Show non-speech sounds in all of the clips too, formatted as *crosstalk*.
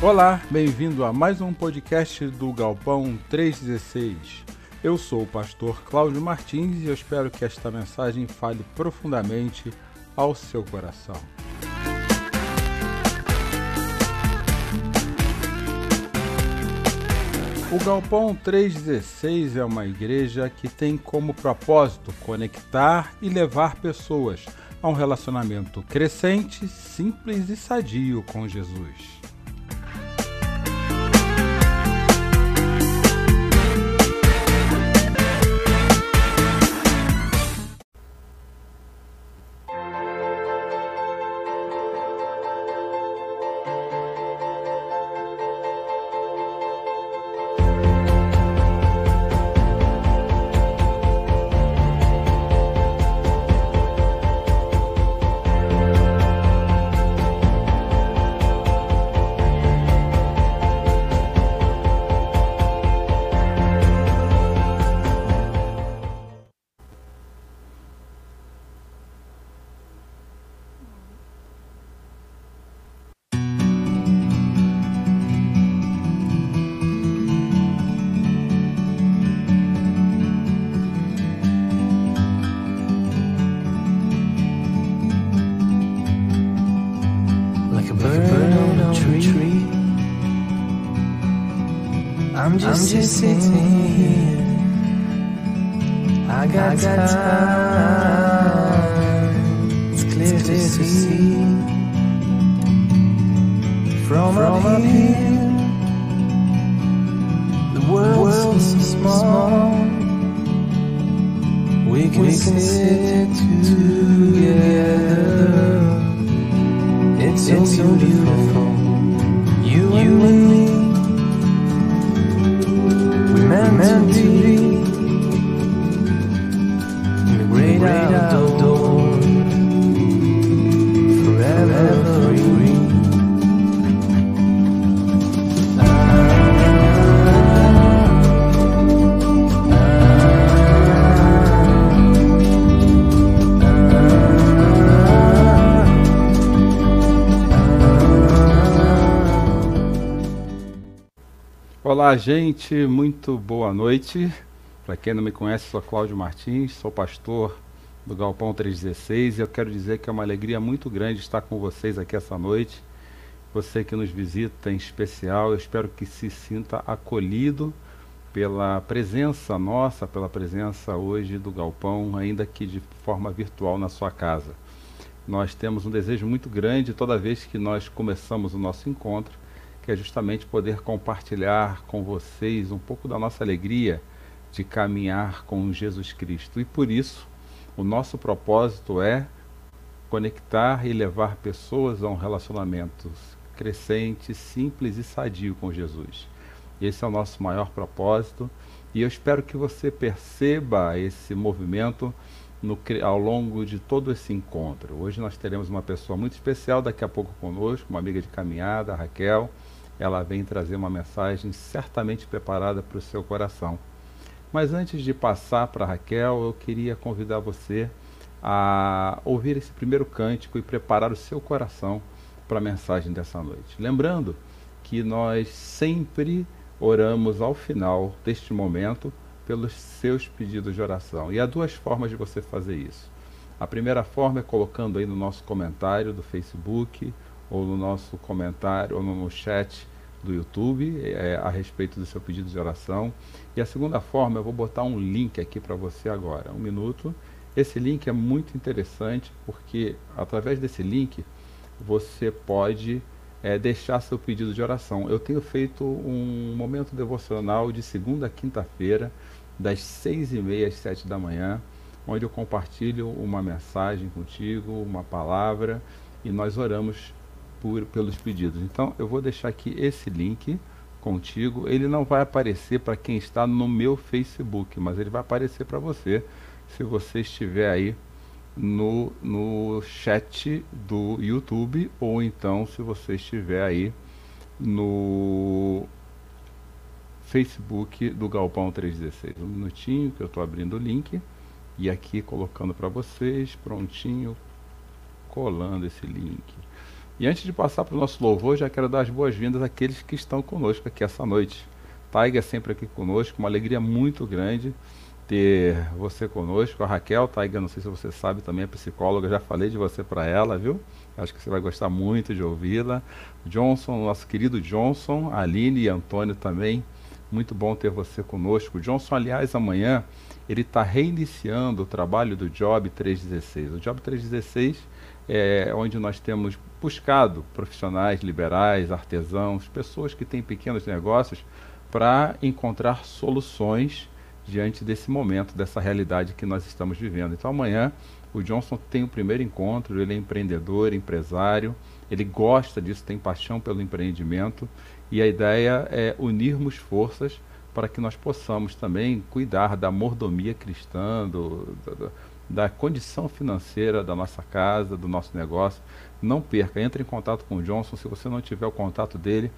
Olá, bem-vindo a mais um podcast do Galpão 316. Eu sou o pastor Cláudio Martins e eu espero que esta mensagem fale profundamente ao seu coração. O Galpão 316 é uma igreja que tem como propósito conectar e levar pessoas a um relacionamento crescente, simples e sadio com Jesus. Olá, gente, muito boa noite. Para quem não me conhece, sou Cláudio Martins, sou pastor do Galpão 316 e eu quero dizer que é uma alegria muito grande estar com vocês aqui essa noite. Você que nos visita em especial, eu espero que se sinta acolhido pela presença nossa, pela presença hoje do Galpão, ainda que de forma virtual na sua casa. Nós temos um desejo muito grande toda vez que nós começamos o nosso encontro que é justamente poder compartilhar com vocês um pouco da nossa alegria de caminhar com Jesus Cristo. E por isso, o nosso propósito é conectar e levar pessoas a um relacionamento crescente, simples e sadio com Jesus. Esse é o nosso maior propósito e eu espero que você perceba esse movimento no, ao longo de todo esse encontro. Hoje nós teremos uma pessoa muito especial daqui a pouco conosco, uma amiga de caminhada, a Raquel ela vem trazer uma mensagem certamente preparada para o seu coração. Mas antes de passar para Raquel, eu queria convidar você a ouvir esse primeiro cântico e preparar o seu coração para a mensagem dessa noite. Lembrando que nós sempre oramos ao final deste momento pelos seus pedidos de oração. E há duas formas de você fazer isso. A primeira forma é colocando aí no nosso comentário do Facebook, ou no nosso comentário, ou no chat do YouTube é, a respeito do seu pedido de oração. E a segunda forma, eu vou botar um link aqui para você agora, um minuto. Esse link é muito interessante porque através desse link você pode é, deixar seu pedido de oração. Eu tenho feito um momento devocional de segunda a quinta-feira, das seis e meia às sete da manhã, onde eu compartilho uma mensagem contigo, uma palavra, e nós oramos por, pelos pedidos. Então eu vou deixar aqui esse link contigo. Ele não vai aparecer para quem está no meu Facebook, mas ele vai aparecer para você se você estiver aí no, no chat do YouTube ou então se você estiver aí no Facebook do Galpão 316. Um minutinho que eu estou abrindo o link e aqui colocando para vocês, prontinho, colando esse link. E antes de passar para o nosso louvor, já quero dar as boas-vindas àqueles que estão conosco aqui essa noite. Taiga é sempre aqui conosco, uma alegria muito grande ter você conosco. A Raquel, Taiga, não sei se você sabe, também é psicóloga, já falei de você para ela, viu? Acho que você vai gostar muito de ouvi-la. Johnson, nosso querido Johnson, Aline e Antônio também. Muito bom ter você conosco. Johnson, aliás, amanhã ele está reiniciando o trabalho do Job 316. O Job 316 é onde nós temos buscado profissionais liberais, artesãos, pessoas que têm pequenos negócios para encontrar soluções diante desse momento, dessa realidade que nós estamos vivendo. Então amanhã o Johnson tem o primeiro encontro, ele é empreendedor, empresário, ele gosta disso, tem paixão pelo empreendimento e a ideia é unirmos forças para que nós possamos também cuidar da mordomia cristã, do, do, da condição financeira da nossa casa, do nosso negócio. Não perca, entre em contato com o Johnson. Se você não tiver o contato dele,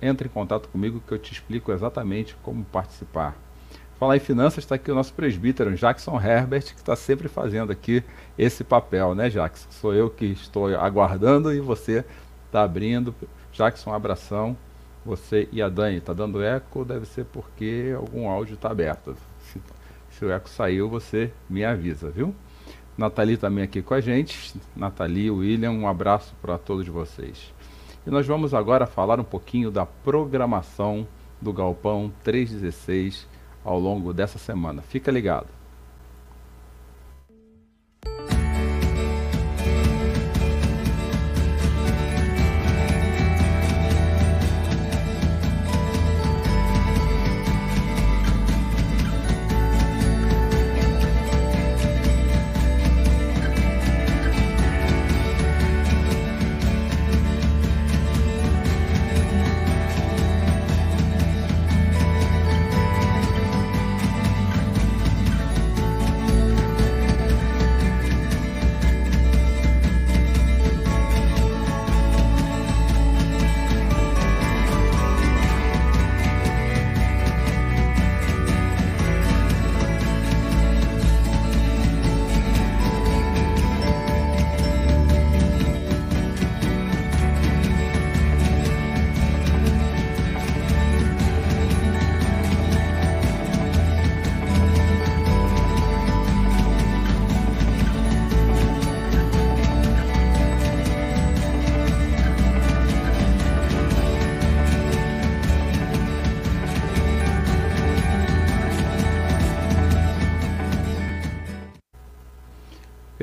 entre em contato comigo que eu te explico exatamente como participar. Falar em finanças, está aqui o nosso presbítero, Jackson Herbert, que está sempre fazendo aqui esse papel, né, Jackson? Sou eu que estou aguardando e você está abrindo. Jackson, um abração. Você e a Dani, está dando eco? Deve ser porque algum áudio está aberto. Se, se o eco saiu, você me avisa, viu? Nathalie também aqui com a gente. Nathalie, William, um abraço para todos vocês. E nós vamos agora falar um pouquinho da programação do Galpão 316 ao longo dessa semana. Fica ligado.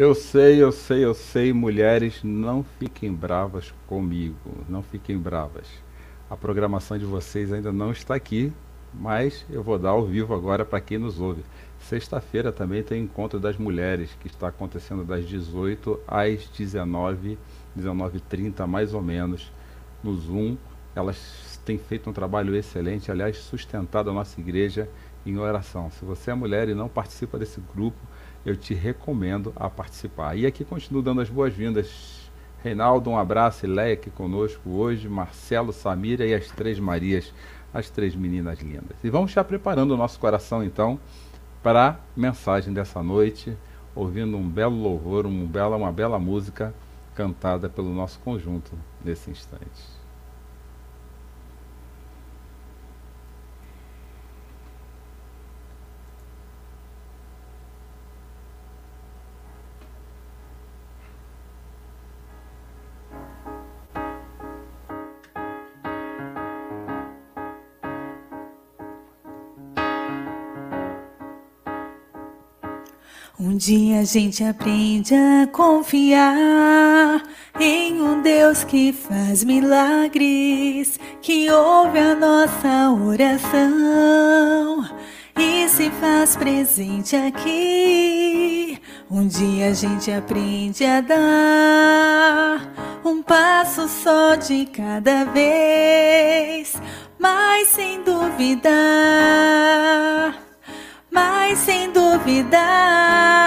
Eu sei, eu sei, eu sei, mulheres, não fiquem bravas comigo, não fiquem bravas. A programação de vocês ainda não está aqui, mas eu vou dar ao vivo agora para quem nos ouve. Sexta-feira também tem encontro das mulheres, que está acontecendo das 18 às 19, 19h30 mais ou menos, no Zoom. Elas têm feito um trabalho excelente, aliás, sustentado a nossa igreja em oração. Se você é mulher e não participa desse grupo, eu te recomendo a participar. E aqui continuo dando as boas-vindas. Reinaldo, um abraço, e Leia aqui conosco hoje, Marcelo, Samira e as três Marias, as três meninas lindas. E vamos já preparando o nosso coração então para a mensagem dessa noite, ouvindo um belo louvor, um bela, uma bela música cantada pelo nosso conjunto nesse instante. Um dia a gente aprende a confiar em um Deus que faz milagres, que ouve a nossa oração e se faz presente aqui. Um dia a gente aprende a dar um passo só de cada vez, mas sem duvidar mas sem duvidar,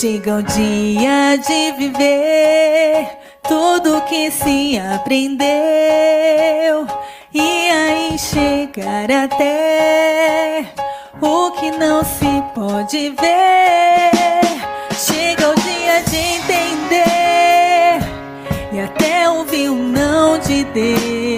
Chega o dia de viver tudo que se aprendeu. E aí chegar até o que não se pode ver. Chega o dia de entender e até ouvir o não de Deus.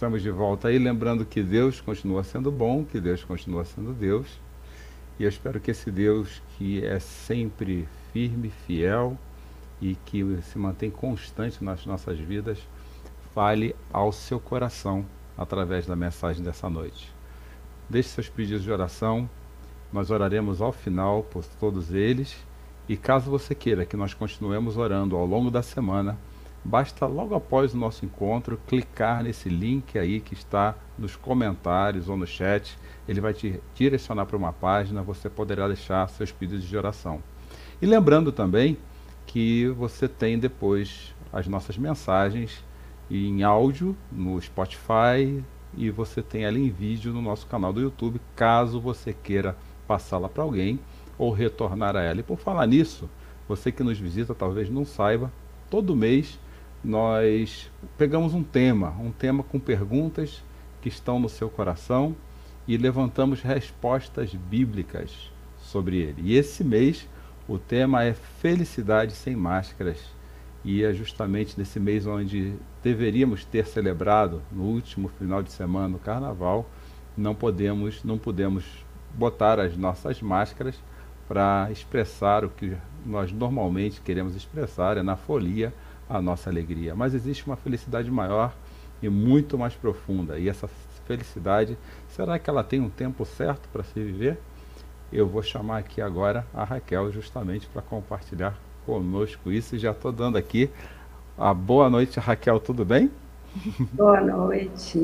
Estamos de volta aí, lembrando que Deus continua sendo bom, que Deus continua sendo Deus. E eu espero que esse Deus que é sempre firme, fiel e que se mantém constante nas nossas vidas, fale ao seu coração através da mensagem dessa noite. Deixe seus pedidos de oração, nós oraremos ao final por todos eles. E caso você queira que nós continuemos orando ao longo da semana, basta logo após o nosso encontro clicar nesse link aí que está nos comentários ou no chat. Ele vai te direcionar para uma página, você poderá deixar seus pedidos de oração. E lembrando também que você tem depois as nossas mensagens em áudio no Spotify e você tem ela em vídeo no nosso canal do YouTube, caso você queira passá-la para alguém ou retornar a ela. E por falar nisso, você que nos visita talvez não saiba, todo mês nós pegamos um tema, um tema com perguntas que estão no seu coração e levantamos respostas bíblicas sobre ele. E esse mês o tema é Felicidade sem Máscaras. E é justamente nesse mês onde deveríamos ter celebrado no último final de semana no carnaval, não podemos, não pudemos botar as nossas máscaras para expressar o que nós normalmente queremos expressar, é na folia a nossa alegria. Mas existe uma felicidade maior e muito mais profunda. E essa felicidade, será que ela tem um tempo certo para se viver? Eu vou chamar aqui agora a Raquel justamente para compartilhar conosco isso. E já estou dando aqui a boa noite, Raquel, tudo bem? *laughs* Boa noite.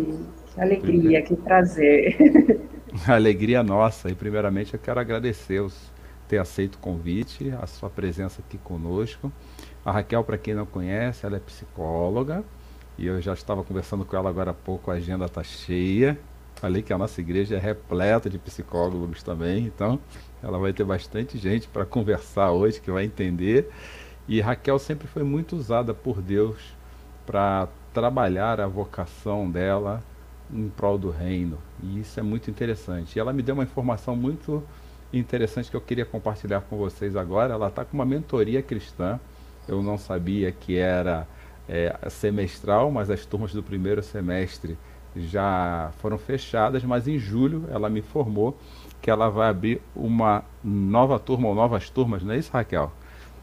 Que alegria, que prazer. *laughs* alegria nossa. E primeiramente eu quero agradecer os ter aceito o convite, a sua presença aqui conosco. A Raquel, para quem não conhece, ela é psicóloga e eu já estava conversando com ela agora há pouco, a agenda está cheia. Falei que a nossa igreja é repleta de psicólogos também, então ela vai ter bastante gente para conversar hoje que vai entender. E Raquel sempre foi muito usada por Deus para trabalhar a vocação dela em prol do reino. E isso é muito interessante. E ela me deu uma informação muito interessante que eu queria compartilhar com vocês agora. Ela está com uma mentoria cristã eu não sabia que era é, semestral, mas as turmas do primeiro semestre já foram fechadas, mas em julho ela me informou que ela vai abrir uma nova turma ou novas turmas, não é isso, Raquel?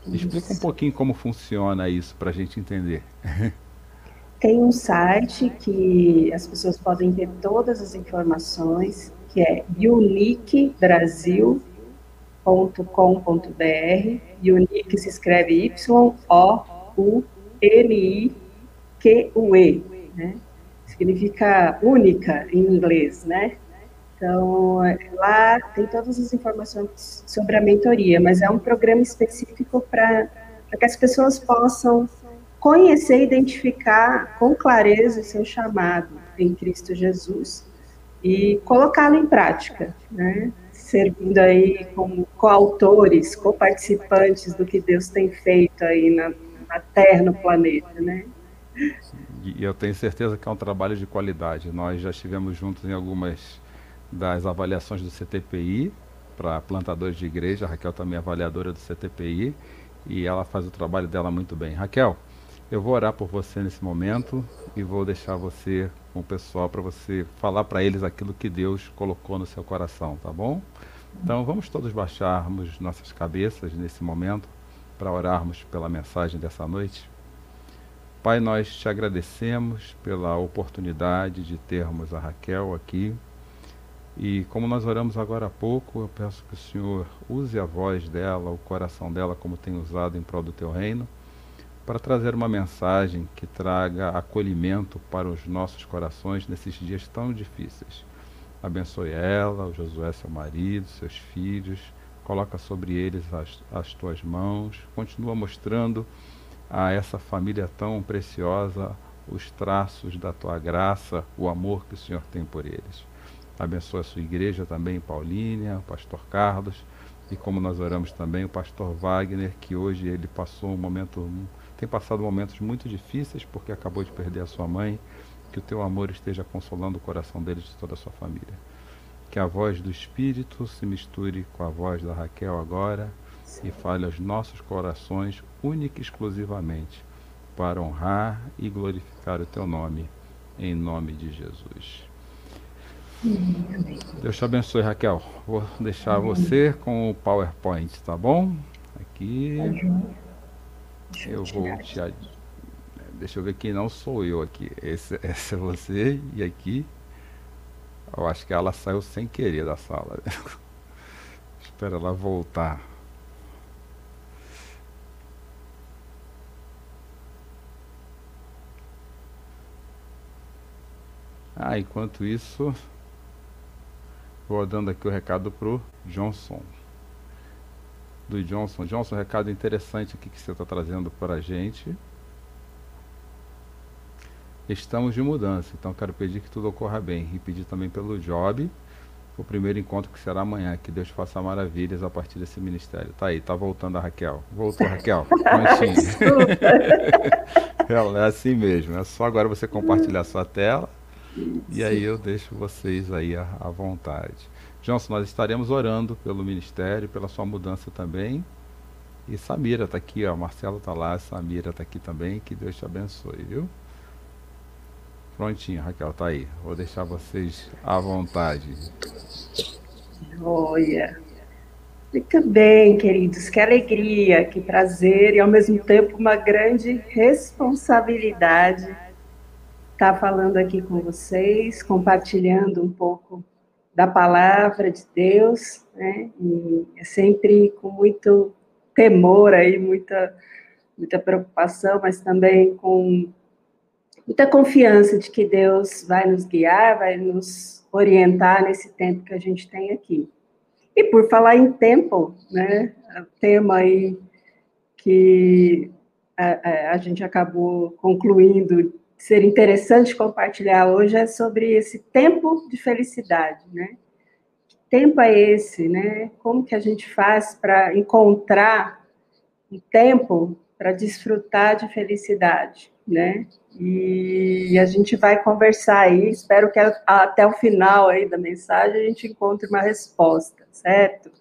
Isso. Explica um pouquinho como funciona isso para a gente entender. Tem um site que as pessoas podem ter todas as informações, que é uniquebrasil.com www.unique.com.br. Unique se escreve Y-O-U-N-I-Q-U-E, né? Significa única em inglês, né? Então, lá tem todas as informações sobre a mentoria, mas é um programa específico para que as pessoas possam conhecer e identificar com clareza o seu chamado em Cristo Jesus e colocá-lo em prática, né? Servindo aí como coautores, coparticipantes do que Deus tem feito aí na, na Terra, no planeta, né? E eu tenho certeza que é um trabalho de qualidade. Nós já estivemos juntos em algumas das avaliações do CTPI para plantadores de igreja. A Raquel também é avaliadora do CTPI e ela faz o trabalho dela muito bem. Raquel, eu vou orar por você nesse momento e vou deixar você com o pessoal para você falar para eles aquilo que Deus colocou no seu coração, tá bom? Então vamos todos baixarmos nossas cabeças nesse momento para orarmos pela mensagem dessa noite. Pai, nós te agradecemos pela oportunidade de termos a Raquel aqui. E como nós oramos agora há pouco, eu peço que o Senhor use a voz dela, o coração dela, como tem usado em prol do teu reino para trazer uma mensagem que traga acolhimento para os nossos corações nesses dias tão difíceis. Abençoe ela, o Josué, seu marido, seus filhos, coloca sobre eles as, as tuas mãos, continua mostrando a essa família tão preciosa os traços da tua graça, o amor que o Senhor tem por eles. Abençoe a sua igreja também, Paulínia, o pastor Carlos, e como nós oramos também, o pastor Wagner, que hoje ele passou um momento tem passado momentos muito difíceis porque acabou de perder a sua mãe. Que o teu amor esteja consolando o coração deles e de toda a sua família. Que a voz do Espírito se misture com a voz da Raquel agora e fale aos nossos corações única e exclusivamente para honrar e glorificar o teu nome, em nome de Jesus. Deus te abençoe, Raquel. Vou deixar você com o PowerPoint, tá bom? Aqui. Eu, vou te. Ad... Deixa eu ver quem não sou eu aqui. Esse, *laughs* esse é você e aqui. Eu acho que ela saiu sem querer da sala. *laughs* Espera ela voltar. Ah, enquanto isso, vou dando aqui o recado pro Johnson do Johnson. Johnson, um recado interessante aqui que você está trazendo para a gente. Estamos de mudança, então quero pedir que tudo ocorra bem e pedir também pelo Job, o primeiro encontro que será amanhã, que Deus faça maravilhas a partir desse ministério. Tá aí, tá voltando a Raquel. Voltou, Raquel. *laughs* Ela é assim mesmo, é só agora você compartilhar sua tela e aí eu deixo vocês aí à, à vontade. Johnson, nós estaremos orando pelo ministério, pela sua mudança também. E Samira está aqui, ó. Marcelo está lá, Samira está aqui também. Que Deus te abençoe, viu? Prontinho, Raquel, tá aí. Vou deixar vocês à vontade. Olha, fica bem, queridos. Que alegria, que prazer e ao mesmo tempo uma grande responsabilidade estar falando aqui com vocês, compartilhando um pouco da palavra de Deus, né? E é sempre com muito temor aí, muita muita preocupação, mas também com muita confiança de que Deus vai nos guiar, vai nos orientar nesse tempo que a gente tem aqui. E por falar em tempo, né, o tema aí que a, a, gente acabou concluindo ser interessante compartilhar hoje é sobre esse tempo de felicidade, né? Que tempo é esse, né? Como que a gente faz para encontrar um tempo para desfrutar de felicidade, né? E a gente vai conversar aí, espero que até o final aí da mensagem a gente encontre uma resposta, certo?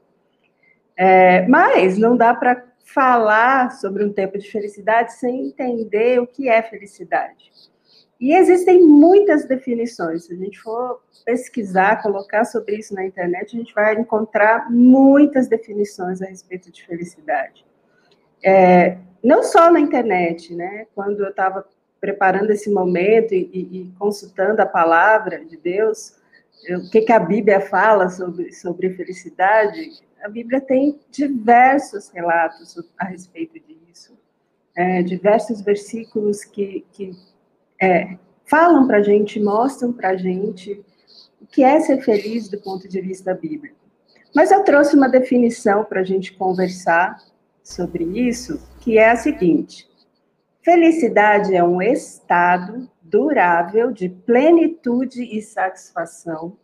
É, mas não dá para falar sobre um tempo de felicidade sem entender o que é felicidade. E existem muitas definições. Se a gente for pesquisar, colocar sobre isso na internet, a gente vai encontrar muitas definições a respeito de felicidade. É, não só na internet, né? Quando eu estava preparando esse momento e, e, consultando a palavra de Deus, eu, o que, que a Bíblia fala sobre, sobre felicidade, a Bíblia tem diversos relatos a respeito disso. É, diversos versículos que, que é, falam para a gente, mostram para a gente o que é ser feliz do ponto de vista bíblico. Mas eu trouxe uma definição para a gente conversar sobre isso, que é a seguinte: felicidade é um estado durável de plenitude e satisfação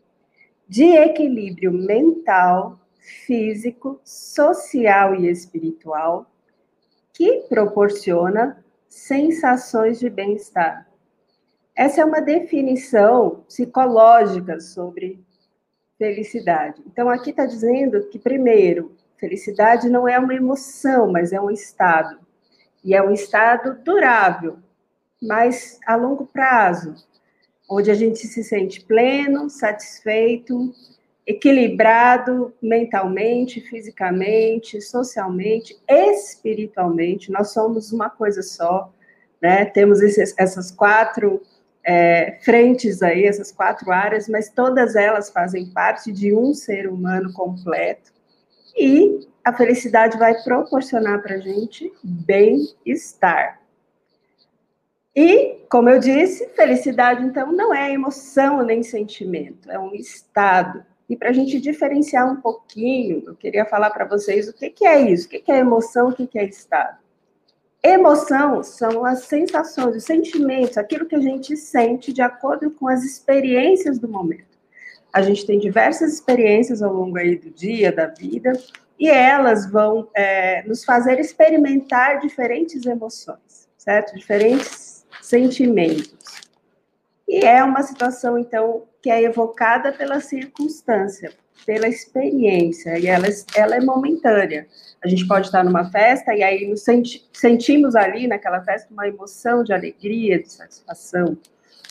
de equilíbrio mental, físico, social e espiritual que proporciona sensações de bem-estar. Essa é uma definição psicológica sobre felicidade. Então, aqui está dizendo que, primeiro, felicidade não é uma emoção, mas é um estado. E é um estado durável, mas a longo prazo, onde a gente se sente pleno, satisfeito, equilibrado mentalmente, fisicamente, socialmente, espiritualmente. Nós somos uma coisa só, né? Temos esses, essas quatro é, frentes aí, essas quatro áreas, mas todas elas fazem parte de um ser humano completo. E a felicidade vai proporcionar para a gente bem-estar. E, como eu disse, felicidade, então, não é emoção nem sentimento, é um estado. E para a gente diferenciar um pouquinho, eu queria falar para vocês o que, que é isso, o que, que é emoção, o que, que é estado. Emoção são as sensações, os sentimentos, aquilo que a gente sente de acordo com as experiências do momento. A gente tem diversas experiências ao longo aí do dia, da vida, e elas vão é, nos fazer experimentar diferentes emoções, certo? Diferentes sentimentos. E é uma situação, então, que é evocada pela circunstância, pela experiência, e ela, ela é momentânea. A gente pode estar numa festa e aí nos senti, sentimos ali naquela festa uma emoção de alegria, de satisfação,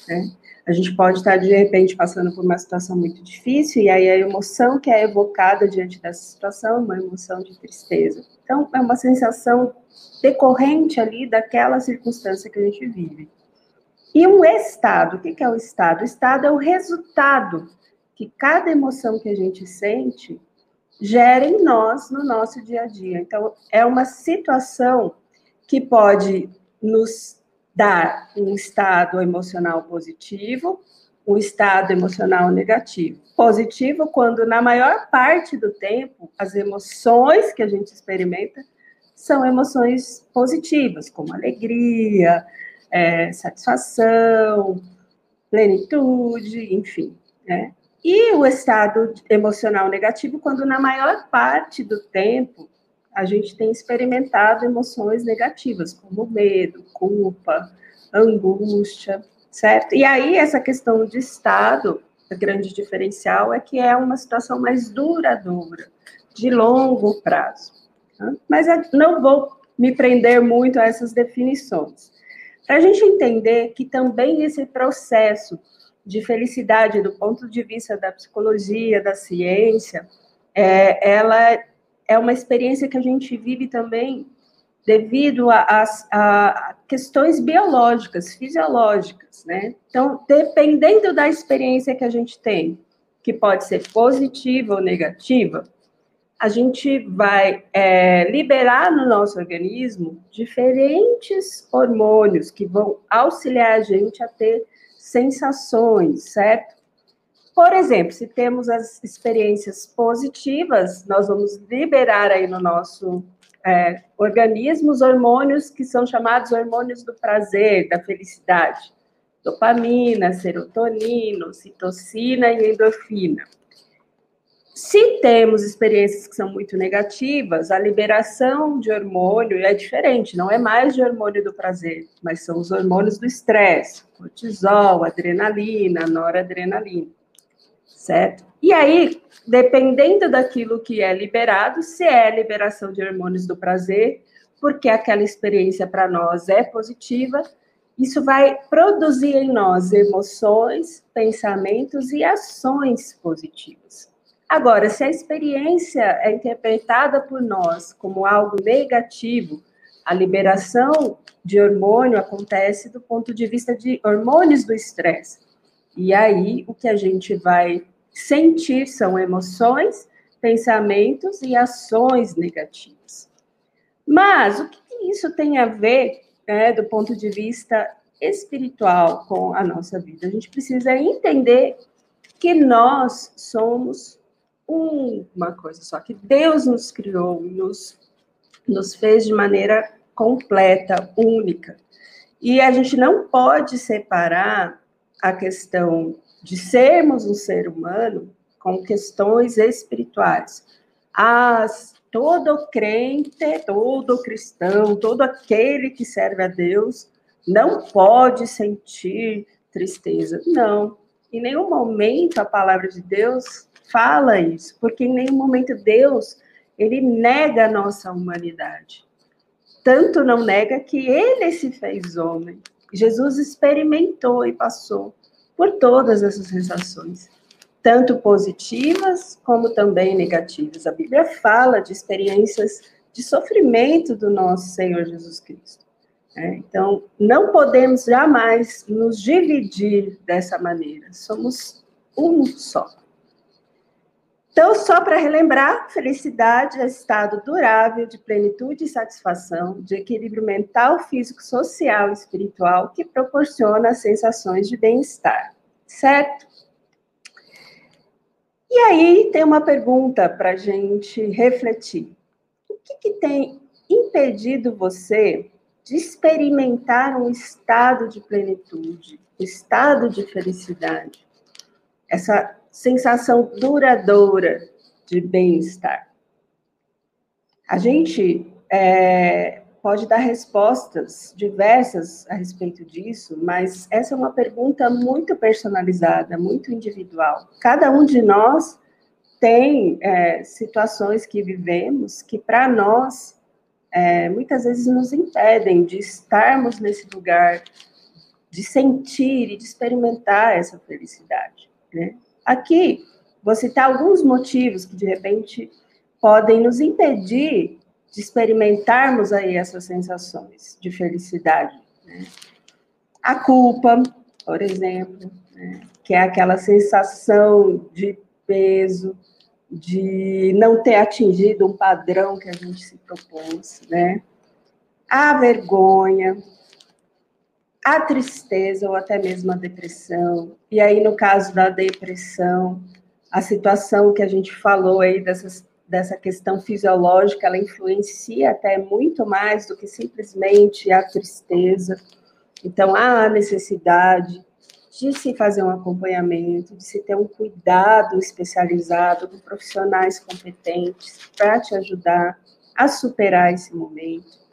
né? A gente pode estar, de repente, passando por uma situação muito difícil, e aí a emoção que é evocada diante dessa situação é uma emoção de tristeza. Então, é uma sensação decorrente ali daquela circunstância que a gente vive. E um estado, o que é o estado? O estado é o resultado que cada emoção que a gente sente gera em nós no nosso dia a dia. Então, é uma situação que pode nos dar um estado emocional positivo, um estado emocional negativo. Positivo quando, na maior parte do tempo, as emoções que a gente experimenta são emoções positivas, como alegria, é, satisfação, plenitude, enfim. Né? E o estado emocional negativo, quando na maior parte do tempo a gente tem experimentado emoções negativas, como medo, culpa, angústia, certo? E aí essa questão de estado, a grande diferencial é que é uma situação mais duradoura, de longo prazo. Tá? Mas não vou me prender muito a essas definições. Para a gente entender que também esse processo de felicidade, do ponto de vista da psicologia, da ciência, é, ela é uma experiência que a gente vive também devido a, a, a, questões biológicas, fisiológicas, né? Então, dependendo da experiência que a gente tem, que pode ser positiva ou negativa, a gente vai é, liberar no nosso organismo diferentes hormônios que vão auxiliar a gente a ter sensações, certo? Por exemplo, se temos as experiências positivas, nós vamos liberar aí no nosso é, organismo os hormônios que são chamados hormônios do prazer, da felicidade. Dopamina, serotonina, citocina e endorfina. Se temos experiências que são muito negativas, a liberação de hormônio é diferente, não é mais de hormônio do prazer, mas são os hormônios do estresse, cortisol, adrenalina, noradrenalina, certo? E aí, dependendo daquilo que é liberado, se é liberação de hormônios do prazer, porque aquela experiência para nós é positiva, isso vai produzir em nós emoções, pensamentos e ações positivas. Agora, se a experiência é interpretada por nós como algo negativo, a liberação de hormônio acontece do ponto de vista de hormônios do estresse. E aí, o que a gente vai sentir são emoções, pensamentos e ações negativas. Mas o que isso tem a ver, né, do ponto de vista espiritual, com a nossa vida? A gente precisa entender que nós somos uma coisa só, que Deus nos criou, nos, nos fez de maneira completa, única. E a gente não pode separar a questão de sermos um ser humano com questões espirituais. As, todo crente, todo cristão, todo aquele que serve a Deus não pode sentir tristeza. Não. Em nenhum momento a palavra de Deus fala isso, porque em nenhum momento Deus ele nega a nossa humanidade. Tanto não nega que ele se fez homem. Jesus experimentou e passou por todas essas sensações, tanto positivas como também negativas. A Bíblia fala de experiências de sofrimento do nosso Senhor Jesus Cristo. É, então, não podemos jamais nos dividir dessa maneira. Somos um só. Então, só para relembrar, felicidade é estado durável de plenitude e satisfação, de equilíbrio mental, físico, social e espiritual que proporciona sensações de bem-estar, certo? E aí tem uma pergunta para a gente refletir. O que, que tem impedido você de experimentar um estado de plenitude, um estado de felicidade, essa sensação duradoura de bem-estar. A gente é, pode dar respostas diversas a respeito disso, mas essa é uma pergunta muito personalizada, muito individual. Cada um de nós tem é, situações que vivemos que, para nós, é, muitas vezes nos impedem de estarmos nesse lugar, de sentir e de experimentar essa felicidade. Né? Aqui, vou citar alguns motivos que, de repente, podem nos impedir de experimentarmos aí essas sensações de felicidade. Né? A culpa, por exemplo, né? que é aquela sensação de peso, de não ter atingido um padrão que a gente se propôs, né? A vergonha, a tristeza ou até mesmo a depressão. E aí, no caso da depressão, a situação que a gente falou aí dessas, dessa questão fisiológica, ela influencia até muito mais do que simplesmente a tristeza. Então, há a necessidade de se fazer um acompanhamento, de se ter um cuidado especializado de profissionais competentes para te ajudar a superar esse momento.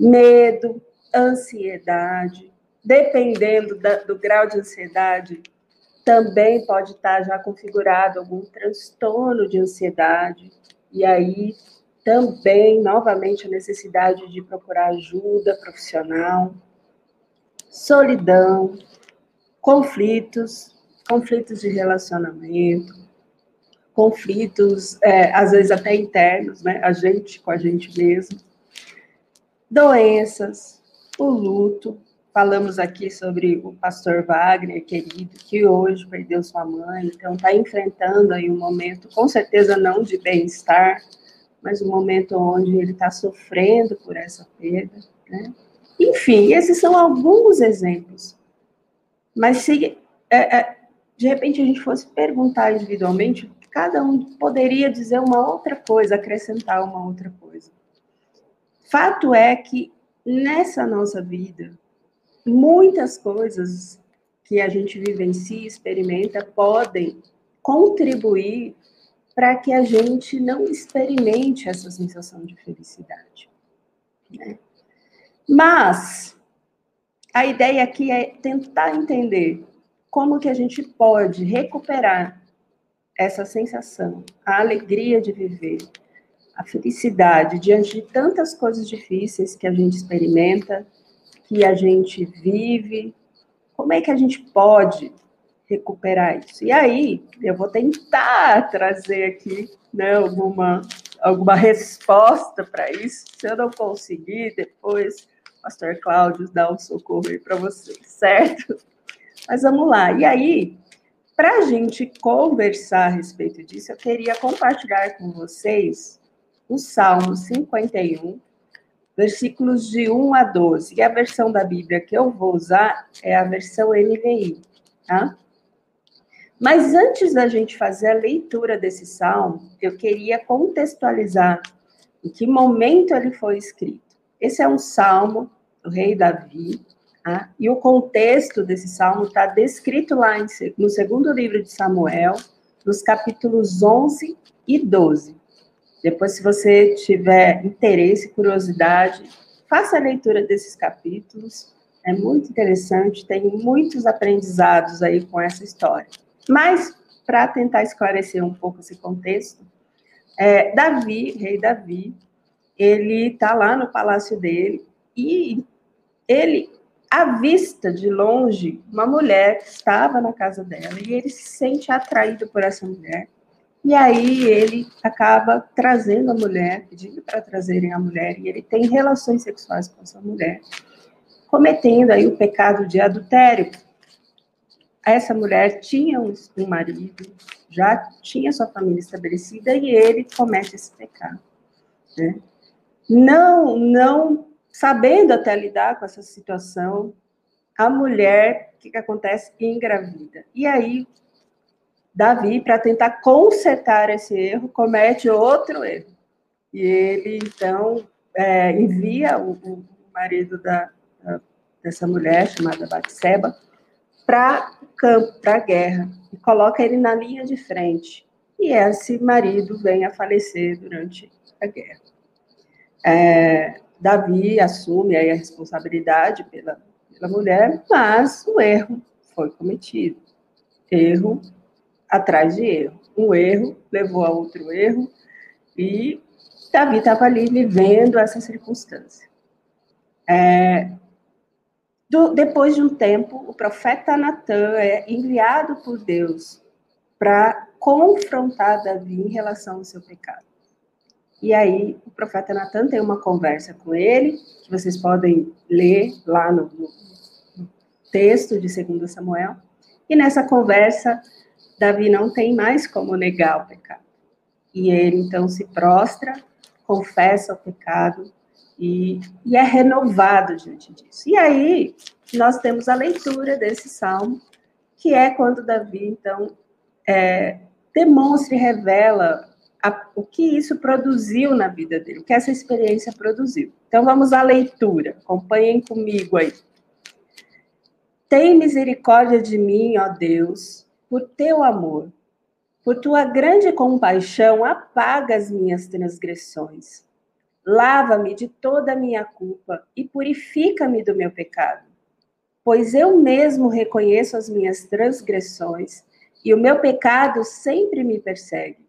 Medo, ansiedade, dependendo da, do grau de ansiedade, também pode estar já configurado algum transtorno de ansiedade, e aí também, novamente, a necessidade de procurar ajuda profissional, solidão, conflitos, conflitos de relacionamento, conflitos, é, às vezes até internos, né? A gente com a gente mesmo, doenças, o luto. Falamos aqui sobre o pastor Wagner, querido, que hoje perdeu sua mãe, então está enfrentando aí um momento, com certeza não de bem-estar, mas um momento onde ele está sofrendo por essa perda, né? Enfim, esses são alguns exemplos mas se é, é, de repente a gente fosse perguntar individualmente, cada um poderia dizer uma outra coisa, acrescentar uma outra coisa. Fato é que nessa nossa vida, muitas coisas que a gente vivencia e experimenta podem contribuir para que a gente não experimente essa sensação de felicidade. Né? Mas a ideia aqui é tentar entender como que a gente pode recuperar essa sensação, a alegria de viver, a felicidade diante de tantas coisas difíceis que a gente experimenta, que a gente vive. Como é que a gente pode recuperar isso? E aí, eu vou tentar trazer aqui né, alguma, alguma resposta para isso. Se eu não conseguir, depois pastor Cláudio dá um socorro aí para vocês, certo? Mas vamos lá. E aí, para a gente conversar a respeito disso, eu queria compartilhar com vocês o Salmo 51, versículos de 1 a 12. E a versão da Bíblia que eu vou usar é a versão NVI, tá? Mas antes da gente fazer a leitura desse salmo, eu queria contextualizar em que momento ele foi escrito. Esse é um salmo do rei Davi, tá? e o contexto desse salmo está descrito lá no segundo livro de Samuel, nos capítulos 11 e 12. Depois, se você tiver interesse, curiosidade, faça a leitura desses capítulos. É muito interessante, tem muitos aprendizados aí com essa história. Mas, para tentar esclarecer um pouco esse contexto, é, Davi, rei Davi, ele está lá no palácio dele e ele avista de longe uma mulher que estava na casa dela e ele se sente atraído por essa mulher. E aí ele acaba trazendo a mulher, pedindo para trazerem a mulher, e ele tem relações sexuais com essa mulher, cometendo aí o pecado de adultério. Essa mulher tinha um, marido, já tinha sua família estabelecida e ele comete esse pecado. Né? Não, não sabendo até lidar com essa situação, a mulher, o que, que acontece? Engravida. E aí, Davi, para tentar consertar esse erro, comete outro erro. E ele, então, é, envia o, o marido da, da, dessa mulher, chamada Batseba, para o campo, para a guerra, e coloca ele na linha de frente. E esse marido vem a falecer durante a guerra. É, Davi assume a responsabilidade pela, pela mulher, mas o erro foi cometido. Erro atrás de erro. Um erro levou a outro erro e Davi estava ali vivendo essa circunstância. É, do, depois de um tempo, o profeta Natan é enviado por Deus para confrontar Davi em relação ao seu pecado. E aí o profeta Natan tem uma conversa com ele, que vocês podem ler lá no, no texto de 2 Samuel. E nessa conversa, Davi não tem mais como negar o pecado. E ele então se prostra, confessa o pecado e, e é renovado diante disso. E aí nós temos a leitura desse salmo, que é quando Davi então é, demonstra e revela a, o que isso produziu na vida dele, o que essa experiência produziu. Então vamos à leitura, acompanhem comigo aí. Tem misericórdia de mim, ó Deus, por teu amor. Por tua grande compaixão, apaga as minhas transgressões. Lava-me de toda a minha culpa e purifica-me do meu pecado. Pois eu mesmo reconheço as minhas transgressões e o meu pecado sempre me persegue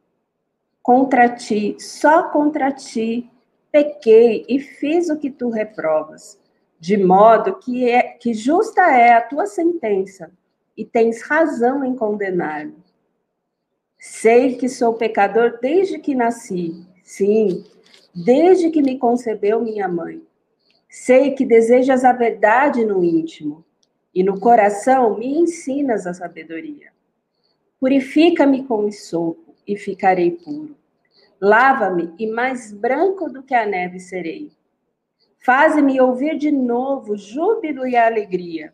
contra ti, só contra ti, pequei e fiz o que tu reprovas, de modo que, é, que justa é a tua sentença, e tens razão em condenar-me. Sei que sou pecador desde que nasci, sim, desde que me concebeu minha mãe. Sei que desejas a verdade no íntimo, e no coração me ensinas a sabedoria. Purifica-me com o sopo, e ficarei puro. Lava-me, e mais branco do que a neve serei. Faze-me ouvir de novo júbilo e alegria,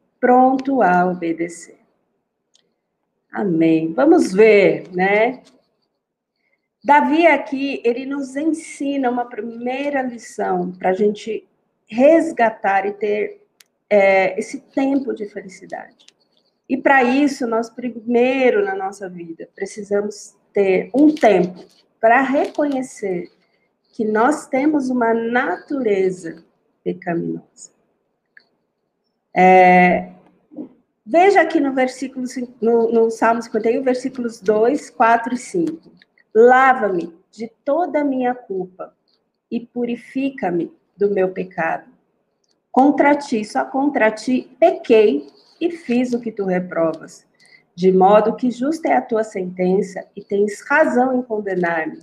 pronto a obedecer. Amém. Vamos ver, né? Davi aqui, ele nos ensina uma primeira lição para a gente resgatar e ter é, esse tempo de felicidade. E para isso, nós primeiro na nossa vida precisamos ter um tempo para reconhecer que nós temos uma natureza pecaminosa. É, veja aqui no versículo, no, no Salmo 51, versículos 2, 4 e 5. Lava-me de toda a minha culpa e purifica-me do meu pecado. Contra ti, só contra ti, pequei e fiz o que tu reprovas. De modo que justa é a tua sentença e tens razão em condenar-me.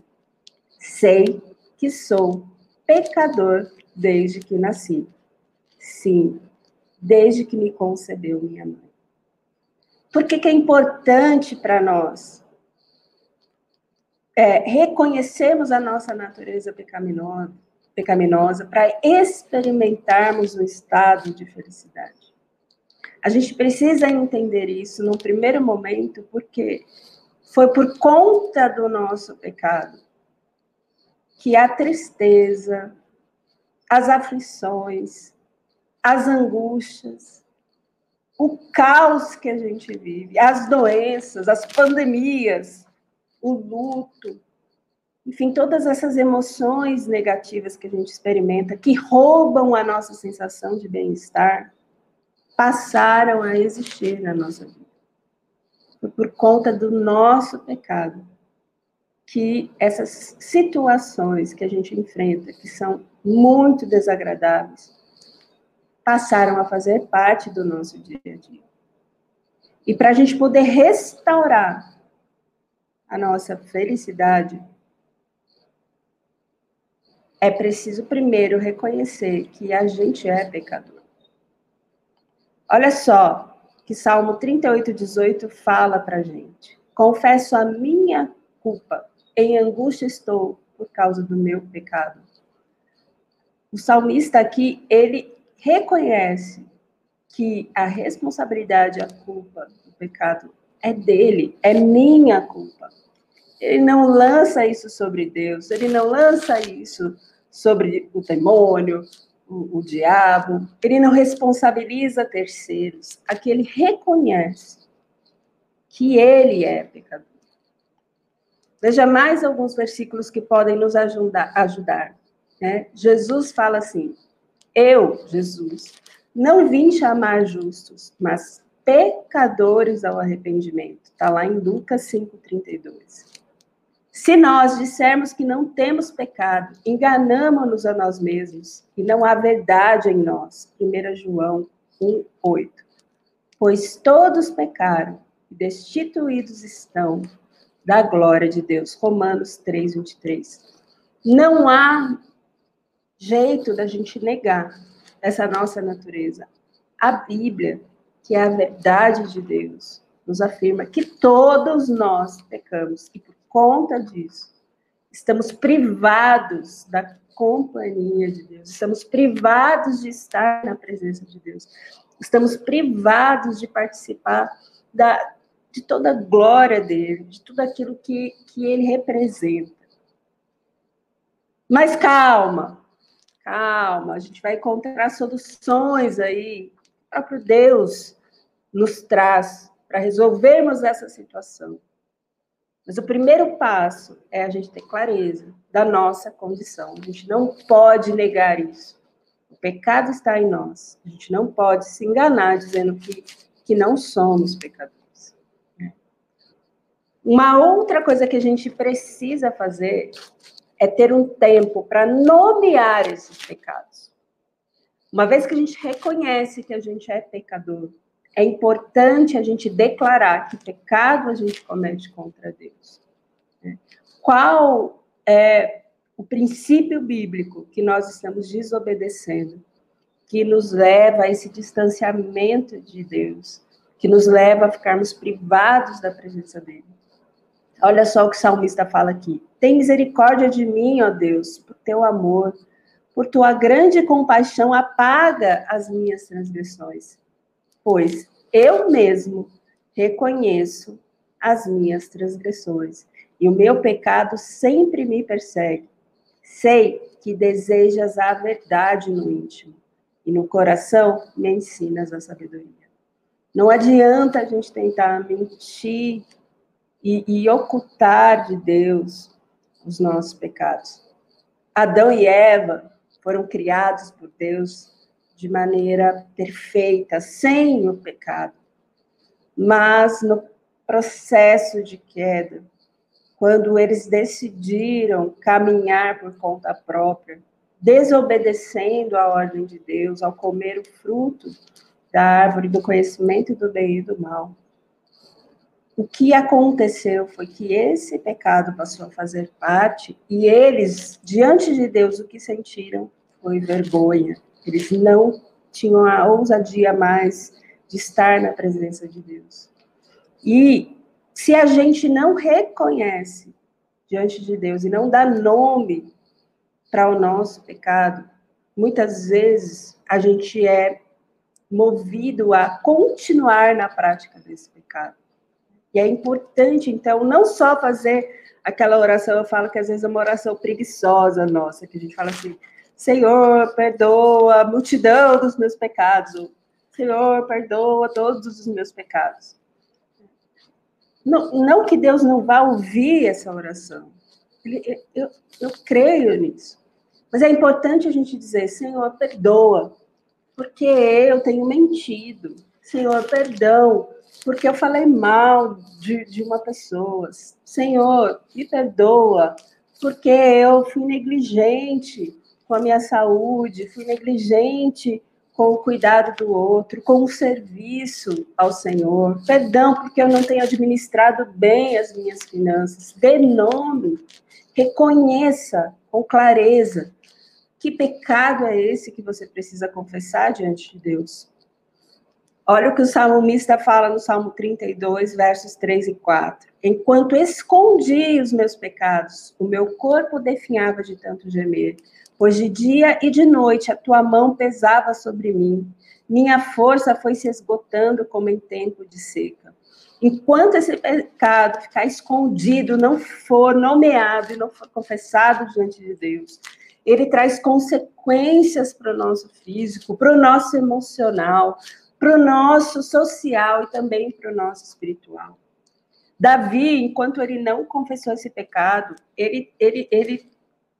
Sei que sou pecador desde que nasci. Sim, desde que me concebeu minha mãe. Por que, que é importante para nós é, reconhecermos a nossa natureza pecaminosa, pecaminosa para experimentarmos um estado de felicidade. A gente precisa entender isso no primeiro momento, porque foi por conta do nosso pecado que a tristeza, as aflições, as angústias, o caos que a gente vive, as doenças, as pandemias, o luto, enfim, todas essas emoções negativas que a gente experimenta, que roubam a nossa sensação de bem-estar, passaram a existir na nossa vida. Foi por conta do nosso pecado que essas situações que a gente enfrenta, que são muito desagradáveis, passaram a fazer parte do nosso dia a dia. E para a gente poder restaurar a nossa felicidade, é preciso primeiro reconhecer que a gente é pecador. Olha só que Salmo 38, 18 fala para gente. Confesso a minha culpa, em angústia estou por causa do meu pecado. O salmista aqui, ele reconhece que a responsabilidade, a culpa do pecado é dele, é minha culpa. Ele não lança isso sobre Deus, ele não lança isso sobre o demônio, o, o diabo, ele não responsabiliza terceiros. Aqui ele reconhece que ele é pecador. Veja mais alguns versículos que podem nos ajudar. ajudar né? Jesus fala assim: eu, Jesus, não vim chamar justos, mas pecadores ao arrependimento. Está lá em Lucas 5,32. Se nós dissermos que não temos pecado, enganamos-nos a nós mesmos e não há verdade em nós. 1 João 1,8. Pois todos pecaram e destituídos estão da glória de Deus. Romanos 3,23. Não há jeito da gente negar essa nossa natureza. A Bíblia, que é a verdade de Deus, nos afirma que todos nós pecamos e por conta disso estamos privados da companhia de Deus, estamos privados de estar na presença de Deus, estamos privados de participar da, de toda a glória dele, de tudo aquilo que, que ele representa. Mas calma, calma, a gente vai encontrar soluções aí. O próprio Deus nos traz para resolvermos essa situação. Mas o primeiro passo é a gente ter clareza da nossa condição. A gente não pode negar isso. O pecado está em nós. A gente não pode se enganar dizendo que, que não somos pecadores. Uma outra coisa que a gente precisa fazer é ter um tempo para nomear esses pecados. Uma vez que a gente reconhece que a gente é pecador, é importante a gente declarar que pecado a gente comete contra Deus. Né? Qual é o princípio bíblico que nós estamos desobedecendo, que nos leva a esse distanciamento de Deus, que nos leva a ficarmos privados da presença dele? Olha só o que o salmista fala aqui. Tem misericórdia de mim, ó Deus, por teu amor, por tua grande compaixão, apaga as minhas transgressões. Pois eu mesmo reconheço as minhas transgressões, e o meu pecado sempre me persegue. Sei que desejas a verdade no íntimo, e no coração me ensinas a sabedoria. Não adianta a gente tentar mentir e, e ocultar de Deus os nossos pecados. Adão e Eva foram criados por Deus de maneira perfeita, sem o pecado. Mas no processo de queda, quando eles decidiram caminhar por conta própria, desobedecendo a ordem de Deus ao comer o fruto da árvore do conhecimento do bem e do mal, o que aconteceu foi que esse pecado passou a fazer parte e eles, diante de Deus, o que sentiram foi vergonha. Eles não tinham a ousadia mais de estar na presença de Deus. E se a gente não reconhece diante de Deus e não dá nome para o nosso pecado, muitas vezes a gente é movido a continuar na prática desse pecado. E é importante, então, não só fazer aquela oração, eu falo que às vezes é uma oração preguiçosa nossa, que a gente fala assim, Senhor, perdoa a multidão dos meus pecados. Senhor, perdoa todos os meus pecados. Não, não que Deus não vá ouvir essa oração. Ele, eu, eu creio nisso. Mas é importante a gente dizer, Senhor, perdoa, porque eu tenho mentido. Senhor, perdão, porque eu falei mal de, de uma pessoa. Senhor, me perdoa, porque eu fui negligente com a minha saúde, fui negligente com o cuidado do outro, com o serviço ao Senhor. Perdão porque eu não tenho administrado bem as minhas finanças. Dê nome, reconheça com clareza que pecado é esse que você precisa confessar diante de Deus. Olha o que o salmista fala no Salmo 32, versos 3 e 4. Enquanto escondi os meus pecados, o meu corpo definhava de tanto gemer, pois de dia e de noite a tua mão pesava sobre mim. Minha força foi se esgotando como em tempo de seca. Enquanto esse pecado ficar escondido, não for nomeado e não for confessado diante de Deus, ele traz consequências para o nosso físico, para o nosso emocional, para o nosso social e também para o nosso espiritual. Davi, enquanto ele não confessou esse pecado, ele, ele, ele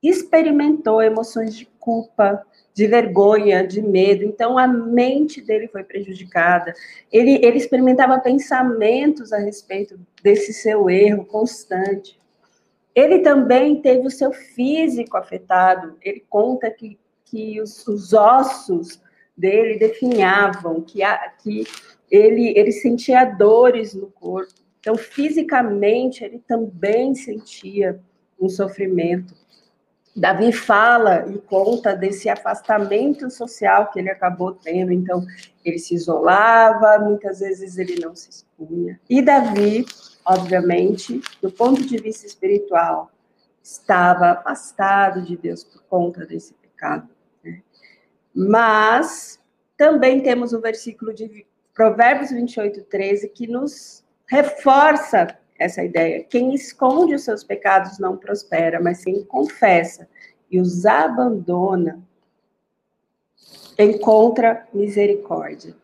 experimentou emoções de culpa, de vergonha, de medo. Então, a mente dele foi prejudicada. Ele, ele experimentava pensamentos a respeito desse seu erro constante. Ele também teve o seu físico afetado. Ele conta que, que os, os ossos dele definhavam, que, a, que ele, ele sentia dores no corpo. Então, fisicamente, ele também sentia um sofrimento. Davi fala e conta desse afastamento social que ele acabou tendo. Então, ele se isolava, muitas vezes ele não se expunha. E Davi, obviamente, do ponto de vista espiritual, estava afastado de Deus por conta desse pecado. Mas também temos o versículo de Provérbios 28, 13, que nos reforça essa ideia. Quem esconde os seus pecados não prospera, mas quem confessa e os abandona encontra misericórdia.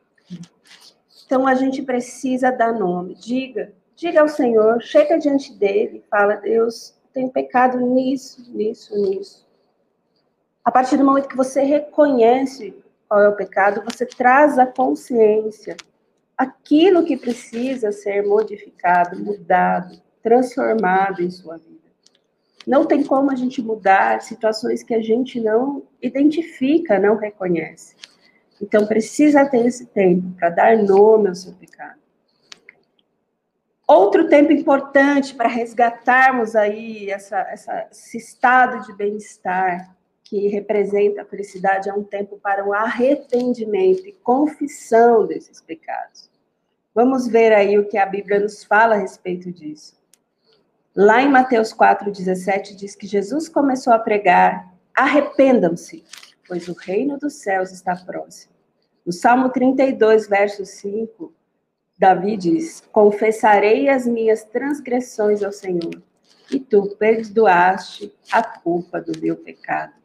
Então a gente precisa dar nome. Diga, diga ao Senhor, chega diante dele, fala: Deus, tenho pecado nisso, nisso, nisso. A partir do momento que você reconhece qual é o pecado, você traz a consciência aquilo que precisa ser modificado, mudado, transformado em sua vida. Não tem como a gente mudar situações que a gente não identifica, não reconhece. Então precisa ter esse tempo para dar nome ao seu pecado. Outro tempo importante para resgatarmos aí essa, essa, esse estado de bem-estar que representa a felicidade, é um tempo para o arrependimento e confissão desses pecados. Vamos ver aí o que a Bíblia nos fala a respeito disso. Lá em Mateus 4,17 diz que Jesus começou a pregar: arrependam-se, pois o reino dos céus está próximo. No Salmo 32, verso 5, Davi diz: Confessarei as minhas transgressões ao Senhor, e tu perdoaste a culpa do meu pecado.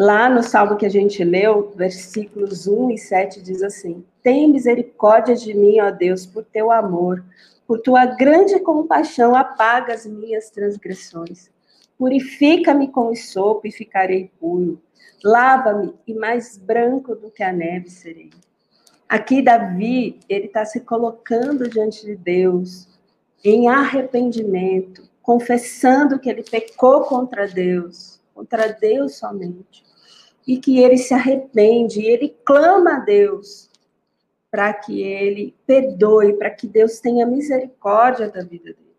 Lá no salmo que a gente leu, versículos 1 e 7 diz assim: Tem misericórdia de mim, ó Deus, por teu amor, por tua grande compaixão, apaga as minhas transgressões. Purifica-me com o sopo e ficarei puro. Lava-me e mais branco do que a neve serei. Aqui Davi, ele está se colocando diante de Deus em arrependimento, confessando que ele pecou contra Deus, contra Deus somente e que ele se arrepende, ele clama a Deus para que ele perdoe, para que Deus tenha misericórdia da vida dele.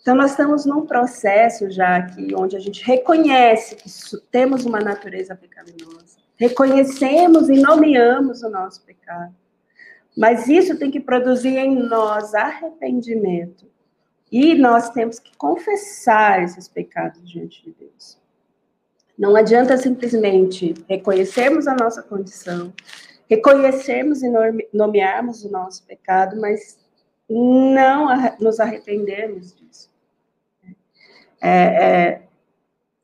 Então, nós estamos num processo já aqui, onde a gente reconhece que temos uma natureza pecaminosa, reconhecemos e nomeamos o nosso pecado. Mas isso tem que produzir em nós arrependimento, E nós temos que confessar esses pecados diante de Deus. Não adianta simplesmente reconhecermos a nossa condição, reconhecermos e nomearmos o nosso pecado, mas não nos arrependermos disso. É, é,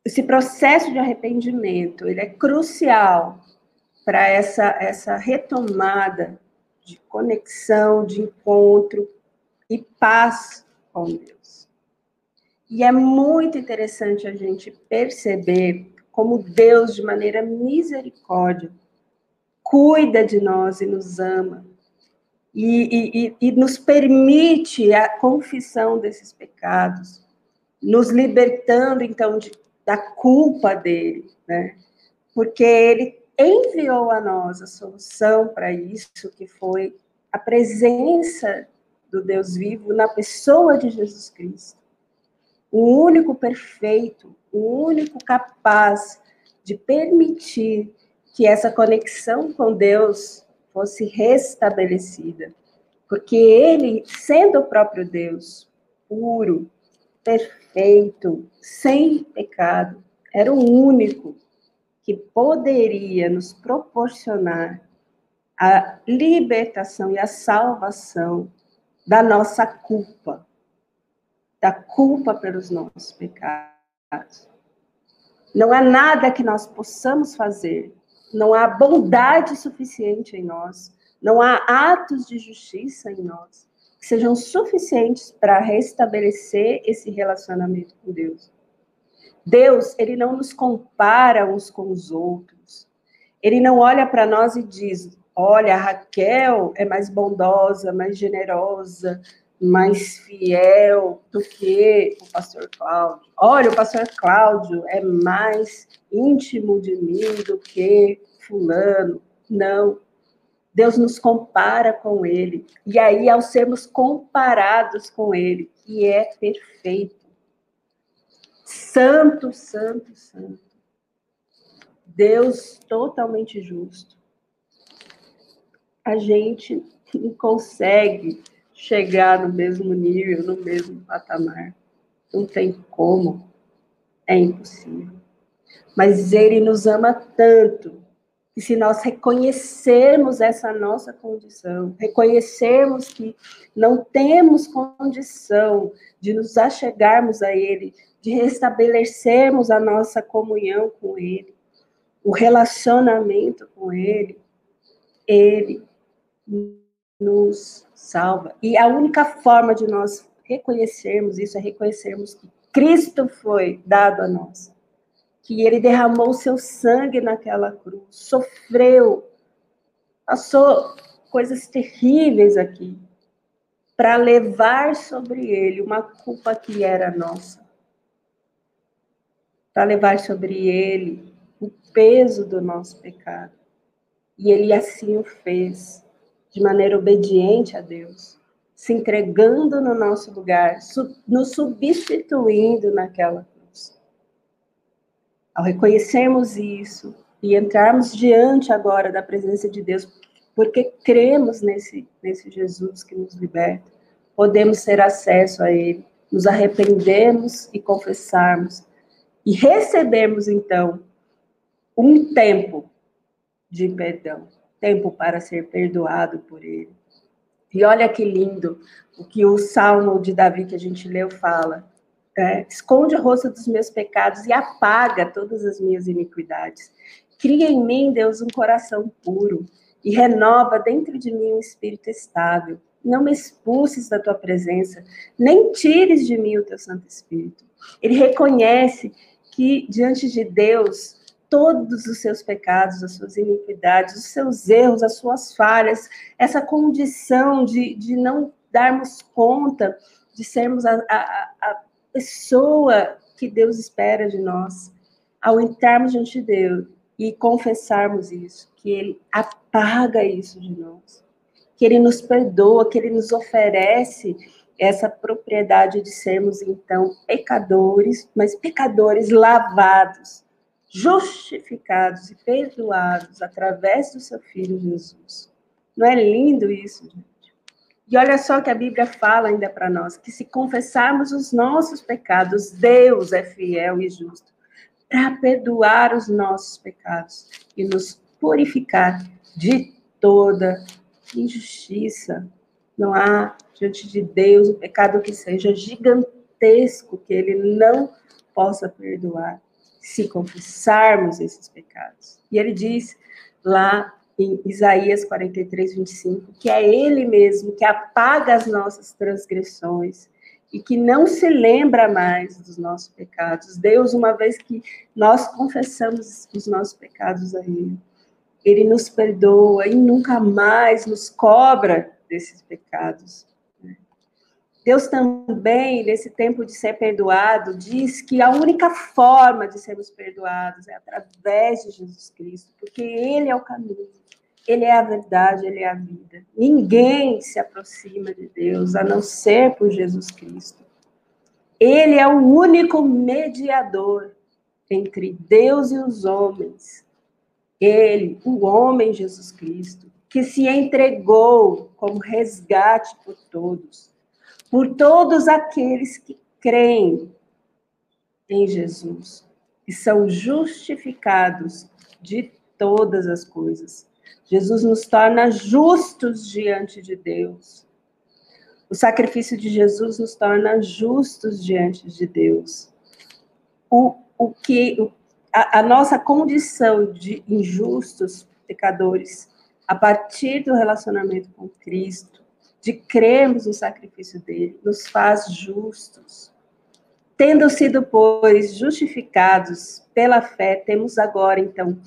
esse processo de arrependimento, ele é crucial para essa, essa retomada de conexão, de encontro e paz com Deus. E é muito interessante a gente perceber como Deus, de maneira misericórdia, cuida de nós e nos ama. E, e, e, nos permite a confissão desses pecados, nos libertando, então, de, da culpa dele, né? Porque ele enviou a nós a solução para isso, que foi a presença do Deus vivo na pessoa de Jesus Cristo. O único perfeito, o único capaz de permitir que essa conexão com Deus fosse restabelecida. Porque ele, sendo o próprio Deus, puro, perfeito, sem pecado, era o único que poderia nos proporcionar a libertação e a salvação da nossa culpa, da culpa pelos nossos pecados. Não há nada que nós possamos fazer, não há bondade suficiente em nós, não há atos de justiça em nós que sejam suficientes para restabelecer esse relacionamento com Deus. Deus, ele não nos compara uns com os outros. Ele não olha para nós e diz: olha, a Raquel é mais bondosa, mais generosa, mais fiel do que o pastor Cláudio. Olha, o pastor Cláudio é mais íntimo de mim do que fulano. Não. Deus nos compara com ele. E aí, ao sermos comparados com ele, que é perfeito, santo, santo, santo, Deus totalmente justo, a gente não consegue chegar no mesmo nível, no mesmo patamar. Não tem como. É impossível. Mas ele nos ama tanto que se nós reconhecermos essa nossa condição, reconhecermos que não temos condição de nos achegarmos a ele, de restabelecermos a nossa comunhão com ele, o relacionamento com ele, ele nos salva. E a única forma de nós reconhecermos isso é reconhecermos que Cristo foi dado a nós, que ele derramou o seu sangue naquela cruz, sofreu, passou coisas terríveis aqui, para levar sobre ele uma culpa que era nossa, para levar sobre ele o peso do nosso pecado. E ele assim o fez de maneira obediente a Deus, se entregando no nosso lugar, nos substituindo naquela cruz. Ao reconhecermos isso e entrarmos diante agora da presença de Deus, porque cremos nesse, nesse Jesus que nos liberta, podemos ter acesso a Ele, nos arrependermos e confessarmos, e recebermos então um tempo de perdão tempo para ser perdoado por ele. E olha que lindo o que o Salmo de Davi que a gente leu fala. É, Esconde o rosto dos meus pecados e apaga todas as minhas iniquidades. Cria em mim, Deus, um coração puro e renova dentro de mim um espírito estável. Não me expulses da tua presença, nem tires de mim o teu Santo Espírito. Ele reconhece que diante de Deus todos os seus pecados, as suas iniquidades, os seus erros, as suas falhas, essa condição de, de não darmos conta de sermos a, a, a pessoa que Deus espera de nós, ao entrarmos diante de Deus e confessarmos isso, que Ele apaga isso de nós, que Ele nos perdoa, que Ele nos oferece essa propriedade de sermos, então, pecadores, mas pecadores lavados, justificados e perdoados através do seu Filho Jesus. Não é lindo isso, gente? E olha só que a Bíblia fala ainda para nós, que se confessarmos os nossos pecados, Deus é fiel e justo para perdoar os nossos pecados e nos purificar de toda injustiça. Não há diante de Deus um pecado que seja gigantesco que ele não possa perdoar se confessarmos esses pecados. E ele diz lá em Isaías 43, 25, que é ele mesmo que apaga as nossas transgressões e que não se lembra mais dos nossos pecados. Deus, uma vez que nós confessamos os nossos pecados a Ele, Ele nos perdoa e nunca mais nos cobra desses pecados. Deus também, nesse tempo de ser perdoado, diz que a única forma de sermos perdoados é através de Jesus Cristo, porque Ele é o caminho, Ele é a verdade, Ele é a vida. Ninguém se aproxima de Deus a não ser por Jesus Cristo. Ele é o único mediador entre Deus e os homens. Ele, o homem Jesus Cristo, que se entregou como resgate por todos por todos aqueles que creem em Jesus e são justificados de todas as coisas. Jesus nos torna justos diante de Deus. O sacrifício de Jesus nos torna justos diante de Deus. O, o que a, a nossa condição de injustos, pecadores, a partir do relacionamento com Cristo, de crermos no sacrifício dele, nos faz justos. Tendo sido, pois, justificados pela fé, temos agora, então,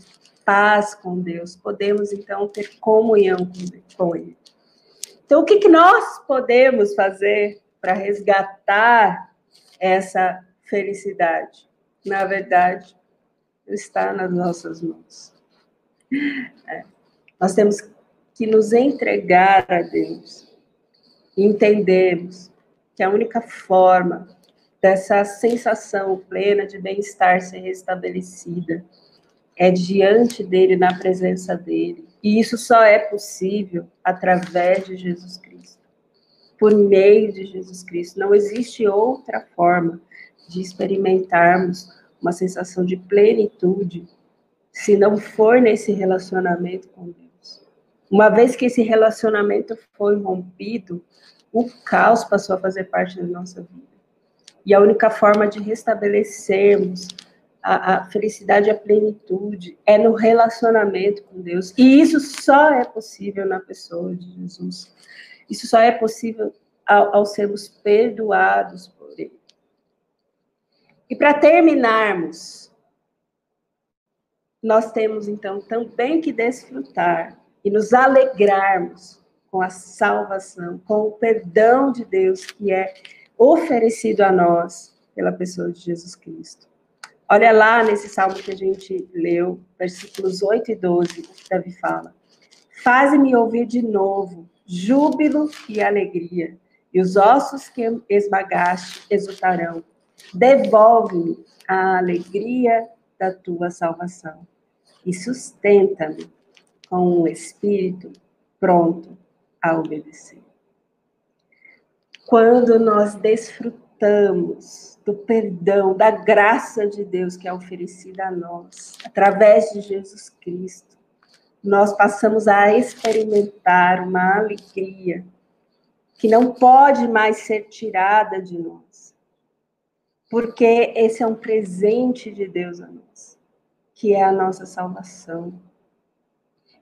paz com Deus, podemos, então, ter comunhão com Ele. Então, o que, que nós podemos fazer para resgatar essa felicidade? Na verdade, está nas nossas mãos. É. Nós temos que nos entregar a Deus entendemos que a única forma dessa sensação plena de bem-estar ser restabelecida é diante dele, na presença dele. E isso só é possível através de Jesus Cristo. Por meio de Jesus Cristo. Não existe outra forma de experimentarmos uma sensação de plenitude se não for nesse relacionamento com Deus. Uma vez que esse relacionamento foi rompido, o caos passou a fazer parte da nossa vida. E a única forma de restabelecermos a, a felicidade e a plenitude é no relacionamento com Deus. E isso só é possível na pessoa de Jesus. Isso só é possível ao, ao sermos perdoados por Ele. E para terminarmos, nós temos então também que desfrutar e nos alegrarmos com a salvação, com o perdão de Deus que é oferecido a nós pela pessoa de Jesus Cristo. Olha lá nesse salmo que a gente leu, versículos 8 e 12, que Davi fala: Faze-me ouvir de novo júbilo e alegria, e os ossos que esmagaste exultarão. Devolve-me a alegria da tua salvação e sustenta-me com um espírito pronto a obedecer. Quando nós desfrutamos do perdão, da graça de Deus que é oferecida a nós, através de Jesus Cristo, nós passamos a experimentar uma alegria que não pode mais ser tirada de nós. Porque esse é um presente de Deus a nós, que é a nossa salvação.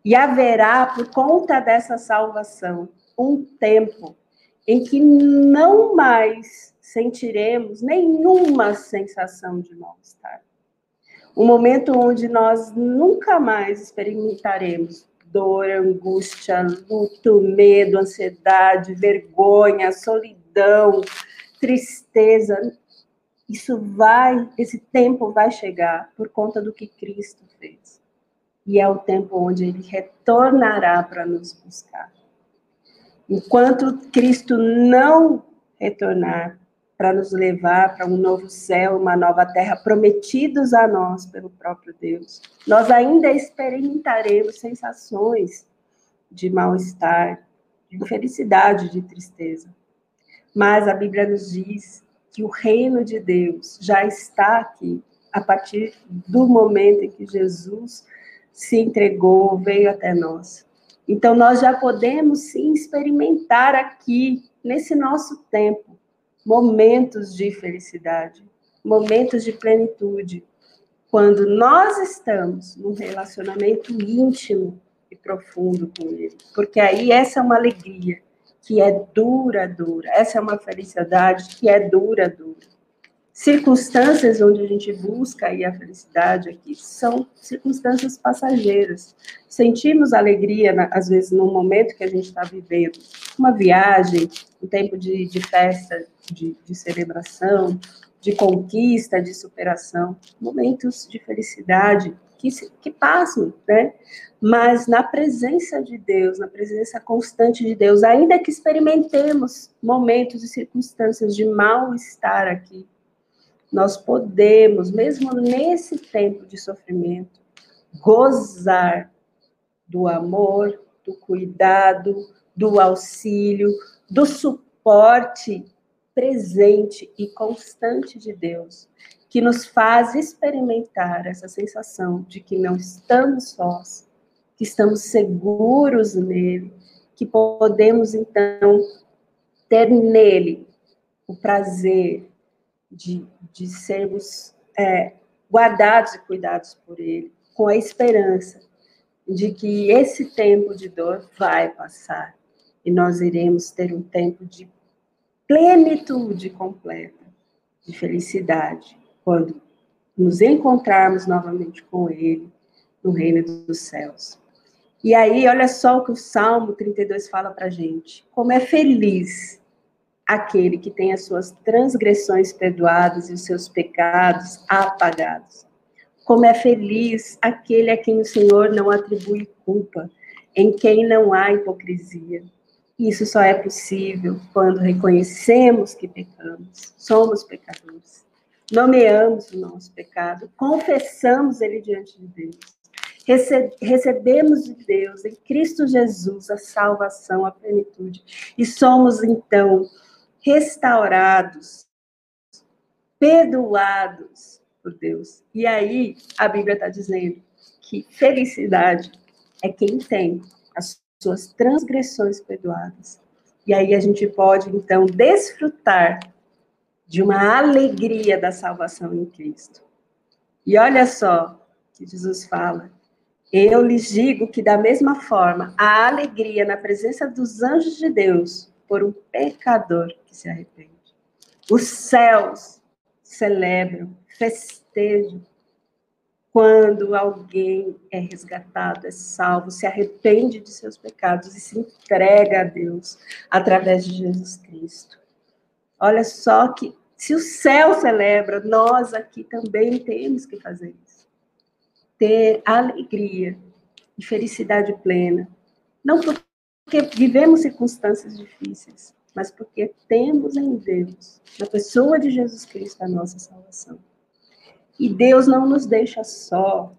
E haverá, por conta dessa salvação, um tempo em que não mais sentiremos nenhuma sensação de mal-estar. Um momento onde nós nunca mais experimentaremos dor, angústia, luto, medo, ansiedade, vergonha, solidão, tristeza. Isso vai, esse tempo vai chegar por conta do que Cristo fez e é o tempo onde ele retornará para nos buscar. Enquanto Cristo não retornar para nos levar para um novo céu, uma nova terra prometidos a nós pelo próprio Deus, nós ainda experimentaremos sensações de mal-estar, de felicidade, de tristeza. Mas a Bíblia nos diz que o reino de Deus já está aqui a partir do momento em que Jesus se entregou, veio até nós. Então, nós já podemos sim experimentar aqui, nesse nosso tempo, momentos de felicidade, momentos de plenitude, quando nós estamos num relacionamento íntimo e profundo com Ele. Porque aí essa é uma alegria que é duradoura, essa é uma felicidade que é duradoura circunstâncias onde a gente busca aí a felicidade aqui são circunstâncias passageiras. Sentimos alegria, às vezes, no momento que a gente está vivendo, uma viagem, um tempo de, de festa, de, de celebração, de conquista, de superação, momentos de felicidade que, que passam, né? Mas na presença de Deus, na presença constante de Deus, ainda que experimentemos momentos e circunstâncias de mal-estar aqui, nós podemos, mesmo nesse tempo de sofrimento, gozar do amor, do cuidado, do auxílio, do suporte presente e constante de Deus, que nos faz experimentar essa sensação de que não estamos sós, que estamos seguros nele, que podemos então ter nele o prazer de, de sermos é, guardados e cuidados por Ele, com a esperança de que esse tempo de dor vai passar e nós iremos ter um tempo de plenitude completa, de felicidade, quando nos encontrarmos novamente com Ele no reino dos céus. E aí, olha só o que o Salmo 32 fala para gente: como é feliz aquele que tem as suas transgressões perdoadas e os seus pecados apagados. Como é feliz aquele a quem o Senhor não atribui culpa, em quem não há hipocrisia. Isso só é possível quando reconhecemos que pecamos, somos pecadores, nomeamos o nosso pecado, confessamos ele diante de Deus, recebemos de Deus, em Cristo Jesus, a salvação, a plenitude, e somos então restaurados, perdoados por Deus. E aí a Bíblia está dizendo que felicidade é quem tem as suas transgressões perdoadas. E aí a gente pode então desfrutar de uma alegria da salvação em Cristo. E olha só que Jesus fala: eu lhes digo que da mesma forma a alegria na presença dos anjos de Deus por um pecador que se arrepende. Os céus celebram, festejam quando alguém é resgatado, é salvo, se arrepende de seus pecados e se entrega a Deus através de Jesus Cristo. Olha só que se o céu celebra, nós aqui também temos que fazer isso. Ter alegria e felicidade plena. Não por porque vivemos circunstâncias difíceis, mas porque temos em Deus, na pessoa de Jesus Cristo, a nossa salvação. E Deus não nos deixa só,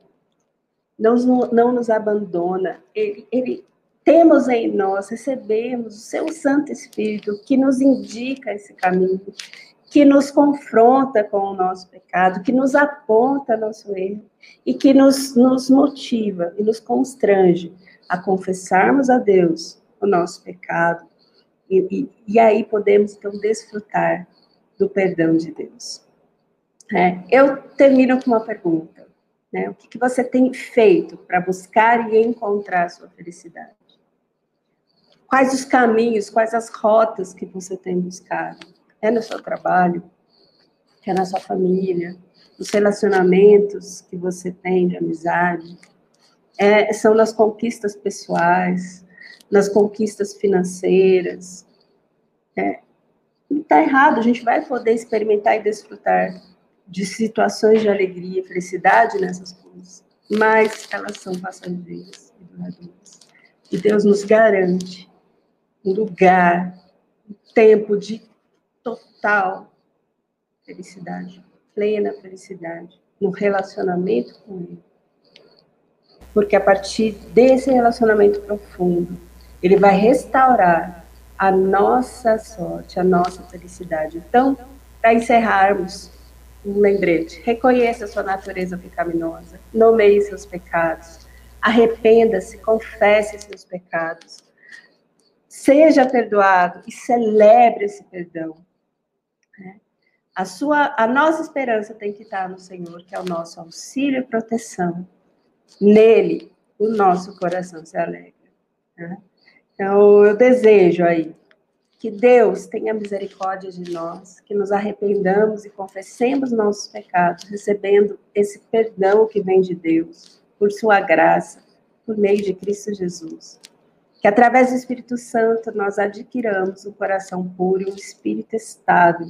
não, não nos abandona. Ele, ele temos em nós, recebemos o seu Santo Espírito que nos indica esse caminho, que nos confronta com o nosso pecado, que nos aponta nosso erro e que nos, nos motiva e nos constrange a confessarmos a Deus o nosso pecado, e, e, e aí podemos, então, desfrutar do perdão de Deus. É, eu termino com uma pergunta. Né? O que, que você tem feito para buscar e encontrar a sua felicidade? Quais os caminhos, quais as rotas que você tem buscado? É no seu trabalho? É na sua família? Nos relacionamentos que você tem de amizade? É, são nas conquistas pessoais? Nas conquistas financeiras. É, não está errado, a gente vai poder experimentar e desfrutar de situações de alegria e felicidade nessas coisas, mas elas são passageiras e duradouras. E Deus nos garante um lugar, um tempo de total felicidade, plena felicidade, no relacionamento com Ele. Porque a partir desse relacionamento profundo, Ele vai restaurar a nossa sorte, a nossa felicidade. Então, para encerrarmos, um lembrete: reconheça a sua natureza pecaminosa, nomeie seus pecados, arrependa-se, confesse seus pecados, seja perdoado e celebre esse perdão. Né? A, sua, a nossa esperança tem que estar no Senhor, que é o nosso auxílio e proteção. Nele, o nosso coração se alegra. Né? Então, eu desejo aí que Deus tenha misericórdia de nós, que nos arrependamos e confessemos nossos pecados, recebendo esse perdão que vem de Deus, por sua graça, por meio de Cristo Jesus. Que através do Espírito Santo nós adquiramos um coração puro um espírito estável,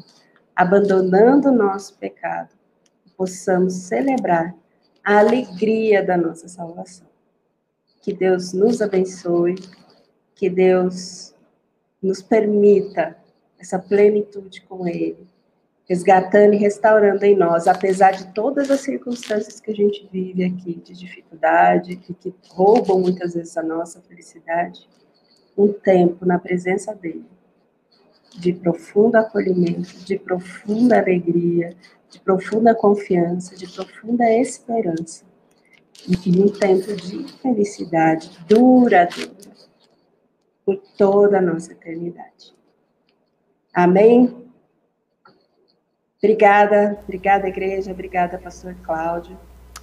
abandonando o nosso pecado, e possamos celebrar a alegria da nossa salvação. Que Deus nos abençoe, que Deus nos permita essa plenitude com Ele, resgatando e restaurando em nós, apesar de todas as circunstâncias que a gente vive aqui, de dificuldade, que, que roubam muitas vezes a nossa felicidade, um tempo na presença dEle, de profundo acolhimento, de profunda alegria, de profunda confiança, de profunda esperança, e um tempo de felicidade duradoura por toda a nossa eternidade. Amém? Obrigada, obrigada, igreja, obrigada, pastor Cláudio.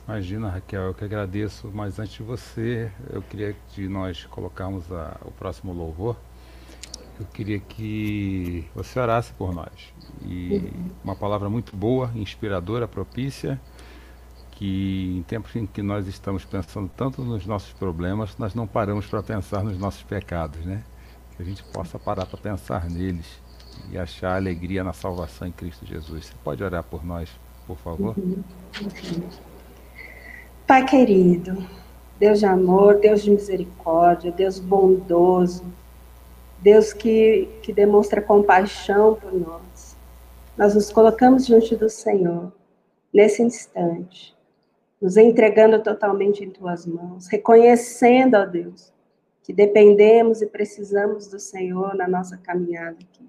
Imagina, Raquel, eu que agradeço, mas antes de você, eu queria que nós colocarmos a, o próximo louvor. Eu queria que você orasse por nós. E uhum. uma palavra muito boa, inspiradora, propícia, que em tempos em que nós estamos pensando tanto nos nossos problemas, nós não paramos para pensar nos nossos pecados, né? Que a gente possa parar para pensar neles e achar alegria na salvação em Cristo Jesus. Você pode orar por nós, por favor? Uhum. Pai querido, Deus de amor, Deus de misericórdia, Deus bondoso, Deus que, que demonstra compaixão por nós. Nós nos colocamos diante do Senhor nesse instante nos entregando totalmente em tuas mãos, reconhecendo, ó Deus, que dependemos e precisamos do Senhor na nossa caminhada aqui.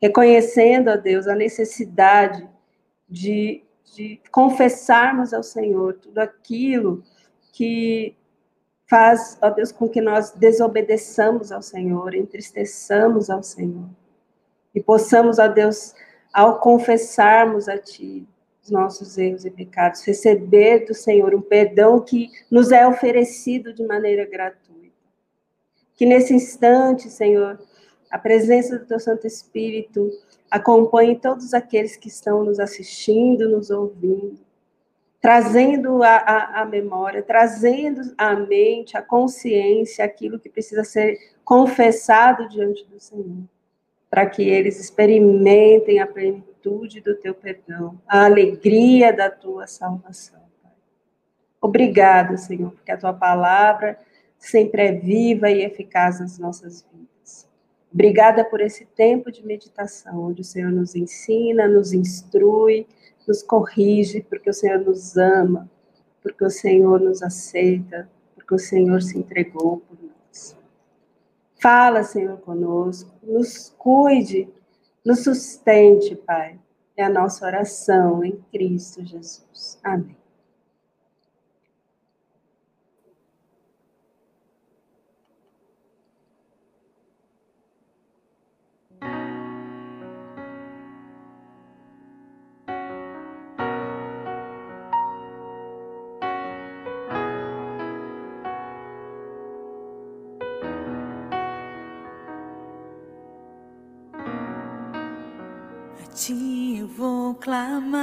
Reconhecendo, ó Deus, a necessidade de, de confessarmos ao Senhor tudo aquilo que faz, ó Deus, com que nós desobedeçamos ao Senhor, entristeçamos ao Senhor. E possamos, ó Deus, ao confessarmos a Ti, os nossos erros e pecados, receber do Senhor um perdão que nos é oferecido de maneira gratuita. Que nesse instante, Senhor, a presença do Teu Santo Espírito acompanhe todos aqueles que estão nos assistindo, nos ouvindo, trazendo a, a, a memória, trazendo à mente, a consciência, aquilo que precisa ser confessado diante do Senhor, para que eles experimentem a plenitude plenitude do teu perdão, a alegria da tua salvação. Pai. Obrigado, Senhor, porque a tua palavra sempre é viva e eficaz nas nossas vidas. Obrigada por esse tempo de meditação, onde o Senhor nos ensina, nos instrui, nos corrige, porque o Senhor nos ama, porque o Senhor nos aceita, porque o Senhor se entregou por nós. Fala, Senhor, conosco, nos cuide nos sustente, Pai. É a nossa oração em Cristo Jesus. Amém. Clamar,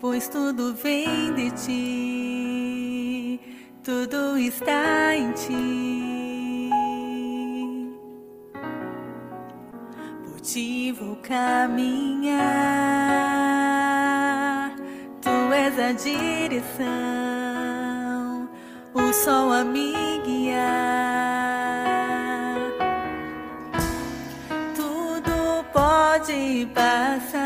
pois tudo vem de ti, tudo está em ti. Por ti vou caminhar, tu és a direção, o sol a me guiar. Pode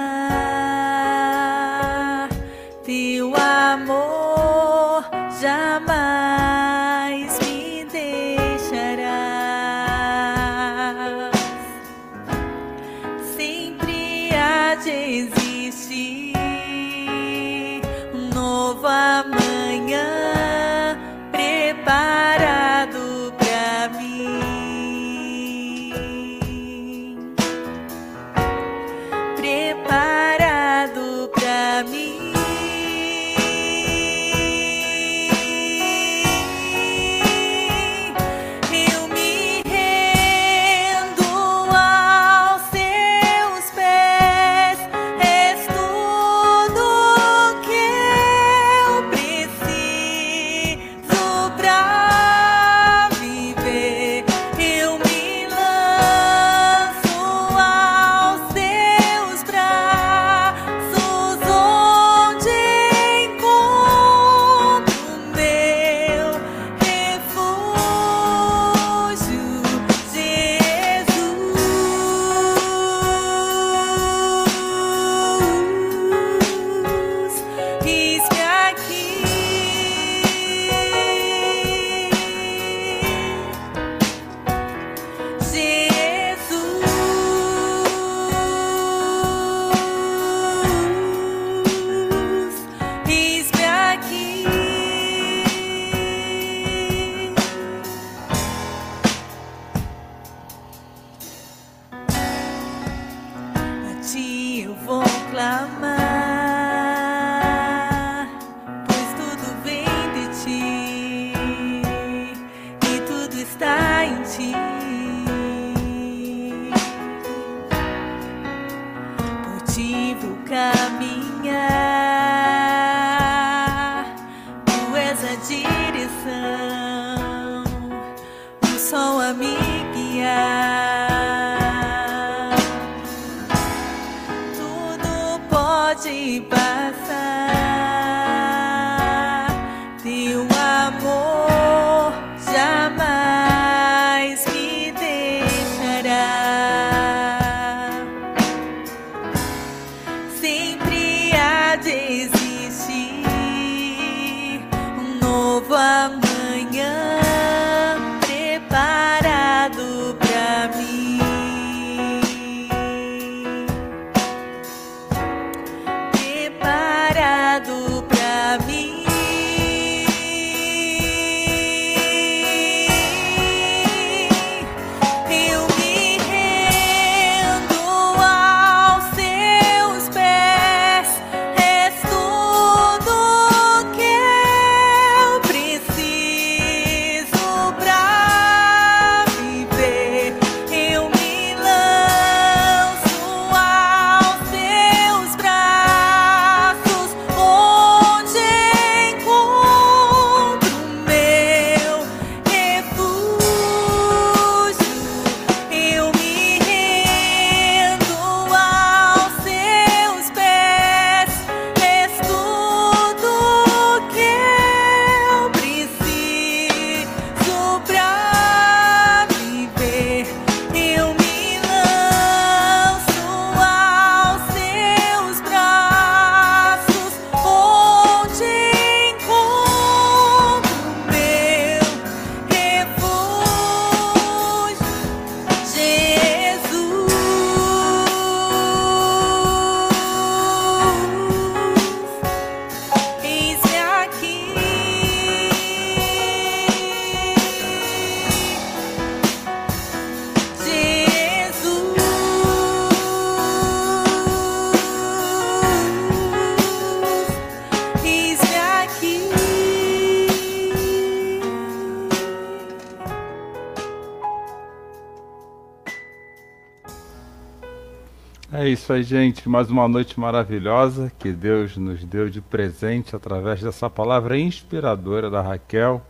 aí, gente. Mais uma noite maravilhosa que Deus nos deu de presente através dessa palavra inspiradora da Raquel.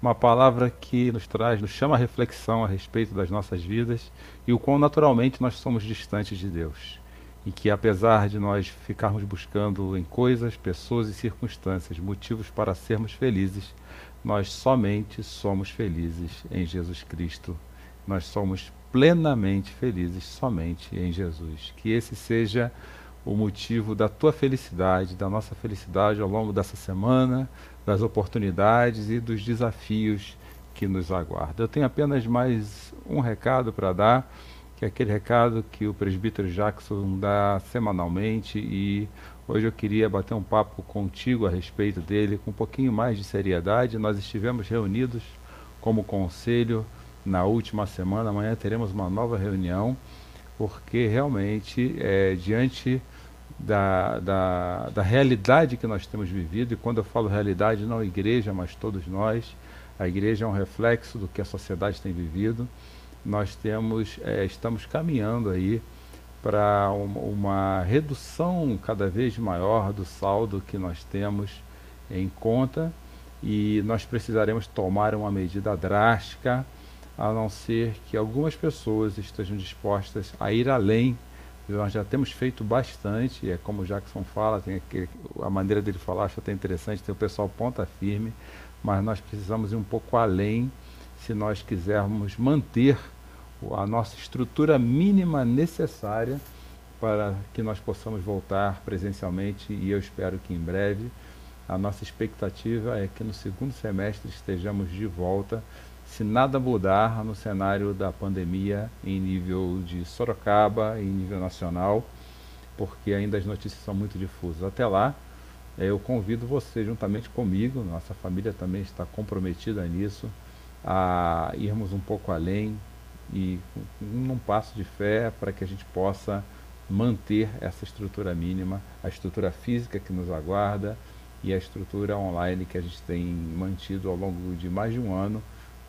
Uma palavra que nos traz, nos chama a reflexão a respeito das nossas vidas e o quão naturalmente nós somos distantes de Deus. E que apesar de nós ficarmos buscando em coisas, pessoas e circunstâncias motivos para sermos felizes, nós somente somos felizes em Jesus Cristo. Nós somos plenamente felizes somente em Jesus. Que esse seja o motivo da tua felicidade, da nossa felicidade ao longo dessa semana, das oportunidades e dos desafios que nos aguardam. Eu tenho apenas mais um recado para dar, que é aquele recado que o presbítero Jackson dá semanalmente e hoje eu queria bater um papo contigo a respeito dele com um pouquinho mais de seriedade. Nós estivemos reunidos como conselho na última semana. Amanhã teremos uma nova reunião, porque realmente, é, diante da, da, da realidade que nós temos vivido, e quando eu falo realidade, não igreja, mas todos nós, a igreja é um reflexo do que a sociedade tem vivido. Nós temos, é, estamos caminhando aí para uma, uma redução cada vez maior do saldo que nós temos em conta e nós precisaremos tomar uma medida drástica a não ser que algumas pessoas estejam dispostas a ir além. Nós já temos feito bastante, é como o Jackson fala, tem aqui, a maneira dele falar, acho até interessante, tem o pessoal ponta firme, mas nós precisamos ir um pouco além se nós quisermos manter a nossa estrutura mínima necessária para que nós possamos voltar presencialmente e eu espero que em breve. A nossa expectativa é que no segundo semestre estejamos de volta se nada mudar no cenário da pandemia em nível de Sorocaba, em nível nacional, porque ainda as notícias são muito difusas. Até lá, eh, eu convido você, juntamente comigo, nossa família também está comprometida nisso, a irmos um pouco além e num passo de fé para que a gente possa manter essa estrutura mínima, a estrutura física que nos aguarda e a estrutura online que a gente tem mantido ao longo de mais de um ano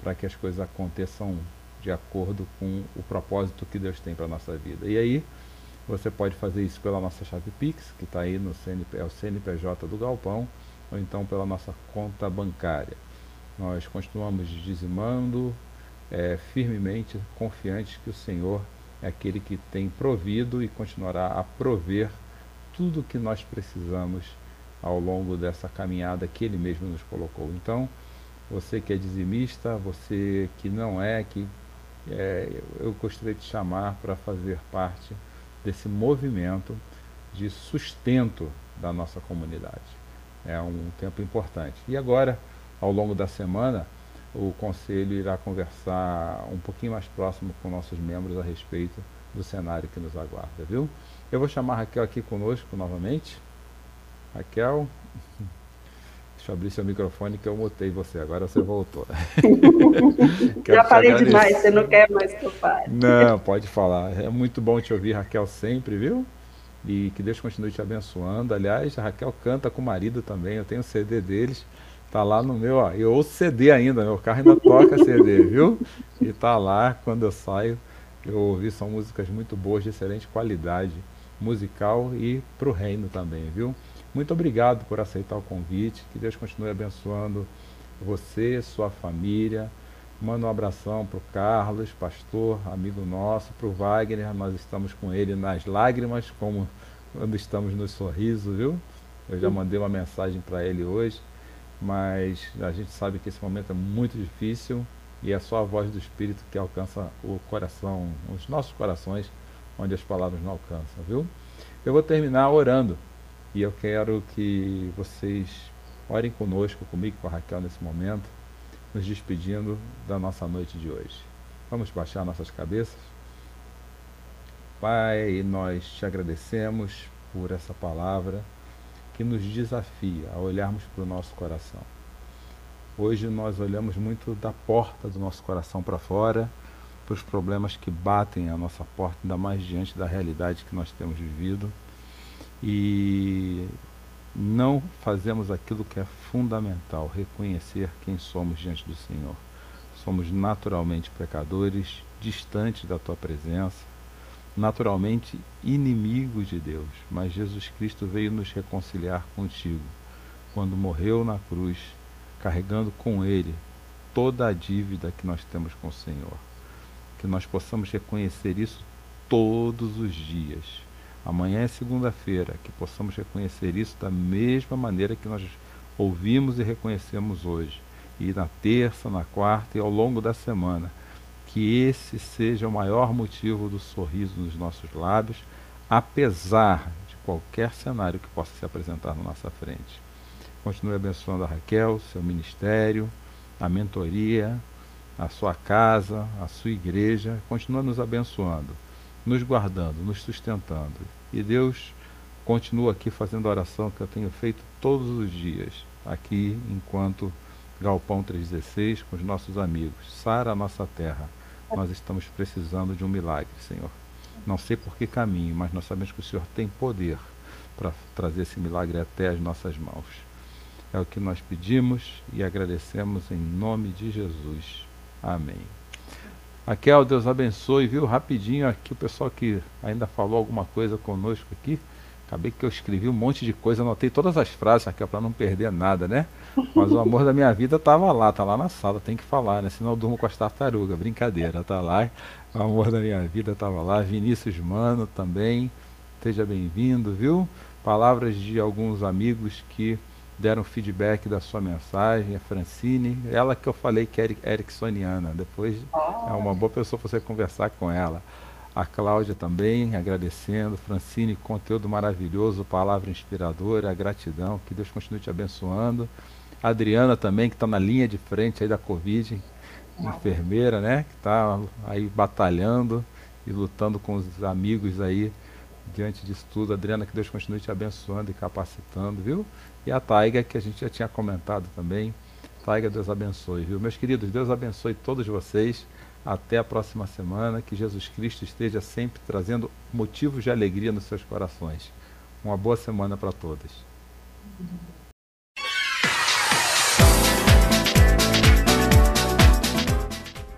para que as coisas aconteçam de acordo com o propósito que Deus tem para a nossa vida. E aí, você pode fazer isso pela nossa chave Pix, que está aí no CNP, é o CNPJ do Galpão, ou então pela nossa conta bancária. Nós continuamos dizimando é, firmemente, confiantes que o Senhor é aquele que tem provido e continuará a prover tudo o que nós precisamos ao longo dessa caminhada que Ele mesmo nos colocou. Então, você que é dizimista, você que não é, que é, eu gostaria de chamar para fazer parte desse movimento de sustento da nossa comunidade. É um tempo importante. E agora, ao longo da semana, o Conselho irá conversar um pouquinho mais próximo com nossos membros a respeito do cenário que nos aguarda, viu? Eu vou chamar a Raquel aqui conosco novamente. Raquel, Deixa eu abrir seu microfone que eu mutei você, agora você voltou. *laughs* Já falei demais, você não quer mais que eu fale. Não, pode falar. É muito bom te ouvir, Raquel, sempre, viu? E que Deus continue te abençoando. Aliás, a Raquel canta com o marido também, eu tenho o CD deles. Tá lá no meu, ó, eu ouço CD ainda, meu carro ainda toca CD, viu? E tá lá, quando eu saio, eu ouvi, são músicas muito boas, de excelente qualidade musical e pro reino também, viu? Muito obrigado por aceitar o convite. Que Deus continue abençoando você, sua família. Manda um abração para o Carlos, pastor, amigo nosso, para o Wagner. Nós estamos com ele nas lágrimas, como quando estamos no sorriso, viu? Eu já mandei uma mensagem para ele hoje, mas a gente sabe que esse momento é muito difícil e é só a voz do Espírito que alcança o coração, os nossos corações, onde as palavras não alcançam, viu? Eu vou terminar orando. E eu quero que vocês orem conosco, comigo, com a Raquel nesse momento, nos despedindo da nossa noite de hoje. Vamos baixar nossas cabeças. Pai, nós te agradecemos por essa palavra que nos desafia a olharmos para o nosso coração. Hoje nós olhamos muito da porta do nosso coração para fora, para os problemas que batem a nossa porta, ainda mais diante da realidade que nós temos vivido e não fazemos aquilo que é fundamental, reconhecer quem somos diante do Senhor. Somos naturalmente pecadores, distantes da tua presença, naturalmente inimigos de Deus, mas Jesus Cristo veio nos reconciliar contigo quando morreu na cruz, carregando com ele toda a dívida que nós temos com o Senhor. Que nós possamos reconhecer isso todos os dias. Amanhã é segunda-feira, que possamos reconhecer isso da mesma maneira que nós ouvimos e reconhecemos hoje. E na terça, na quarta e ao longo da semana. Que esse seja o maior motivo do sorriso nos nossos lábios, apesar de qualquer cenário que possa se apresentar na nossa frente. Continue abençoando a Raquel, seu ministério, a mentoria, a sua casa, a sua igreja. Continua nos abençoando, nos guardando, nos sustentando. E Deus continua aqui fazendo a oração que eu tenho feito todos os dias, aqui enquanto Galpão 316, com os nossos amigos. Sara a nossa terra. Nós estamos precisando de um milagre, Senhor. Não sei por que caminho, mas nós sabemos que o Senhor tem poder para trazer esse milagre até as nossas mãos. É o que nós pedimos e agradecemos em nome de Jesus. Amém. Raquel, Deus abençoe, viu? Rapidinho aqui, o pessoal que ainda falou alguma coisa conosco aqui. Acabei que eu escrevi um monte de coisa, anotei todas as frases, Raquel, para não perder nada, né? Mas o amor da minha vida estava lá, tá lá na sala, tem que falar, né? Senão eu durmo com as tartarugas. Brincadeira, tá lá. O amor da minha vida estava lá. Vinícius Mano também. Seja bem-vindo, viu? Palavras de alguns amigos que deram feedback da sua mensagem, a Francine, ela que eu falei que é ericksoniana, depois é uma boa pessoa você conversar com ela. A Cláudia também, agradecendo. Francine, conteúdo maravilhoso, palavra inspiradora, gratidão, que Deus continue te abençoando. A Adriana também, que está na linha de frente aí da Covid, enfermeira, né? Que está aí batalhando e lutando com os amigos aí diante disso tudo. Adriana, que Deus continue te abençoando e capacitando, viu? E a Taiga, que a gente já tinha comentado também. Taiga, Deus abençoe, viu? Meus queridos, Deus abençoe todos vocês. Até a próxima semana. Que Jesus Cristo esteja sempre trazendo motivos de alegria nos seus corações. Uma boa semana para todos.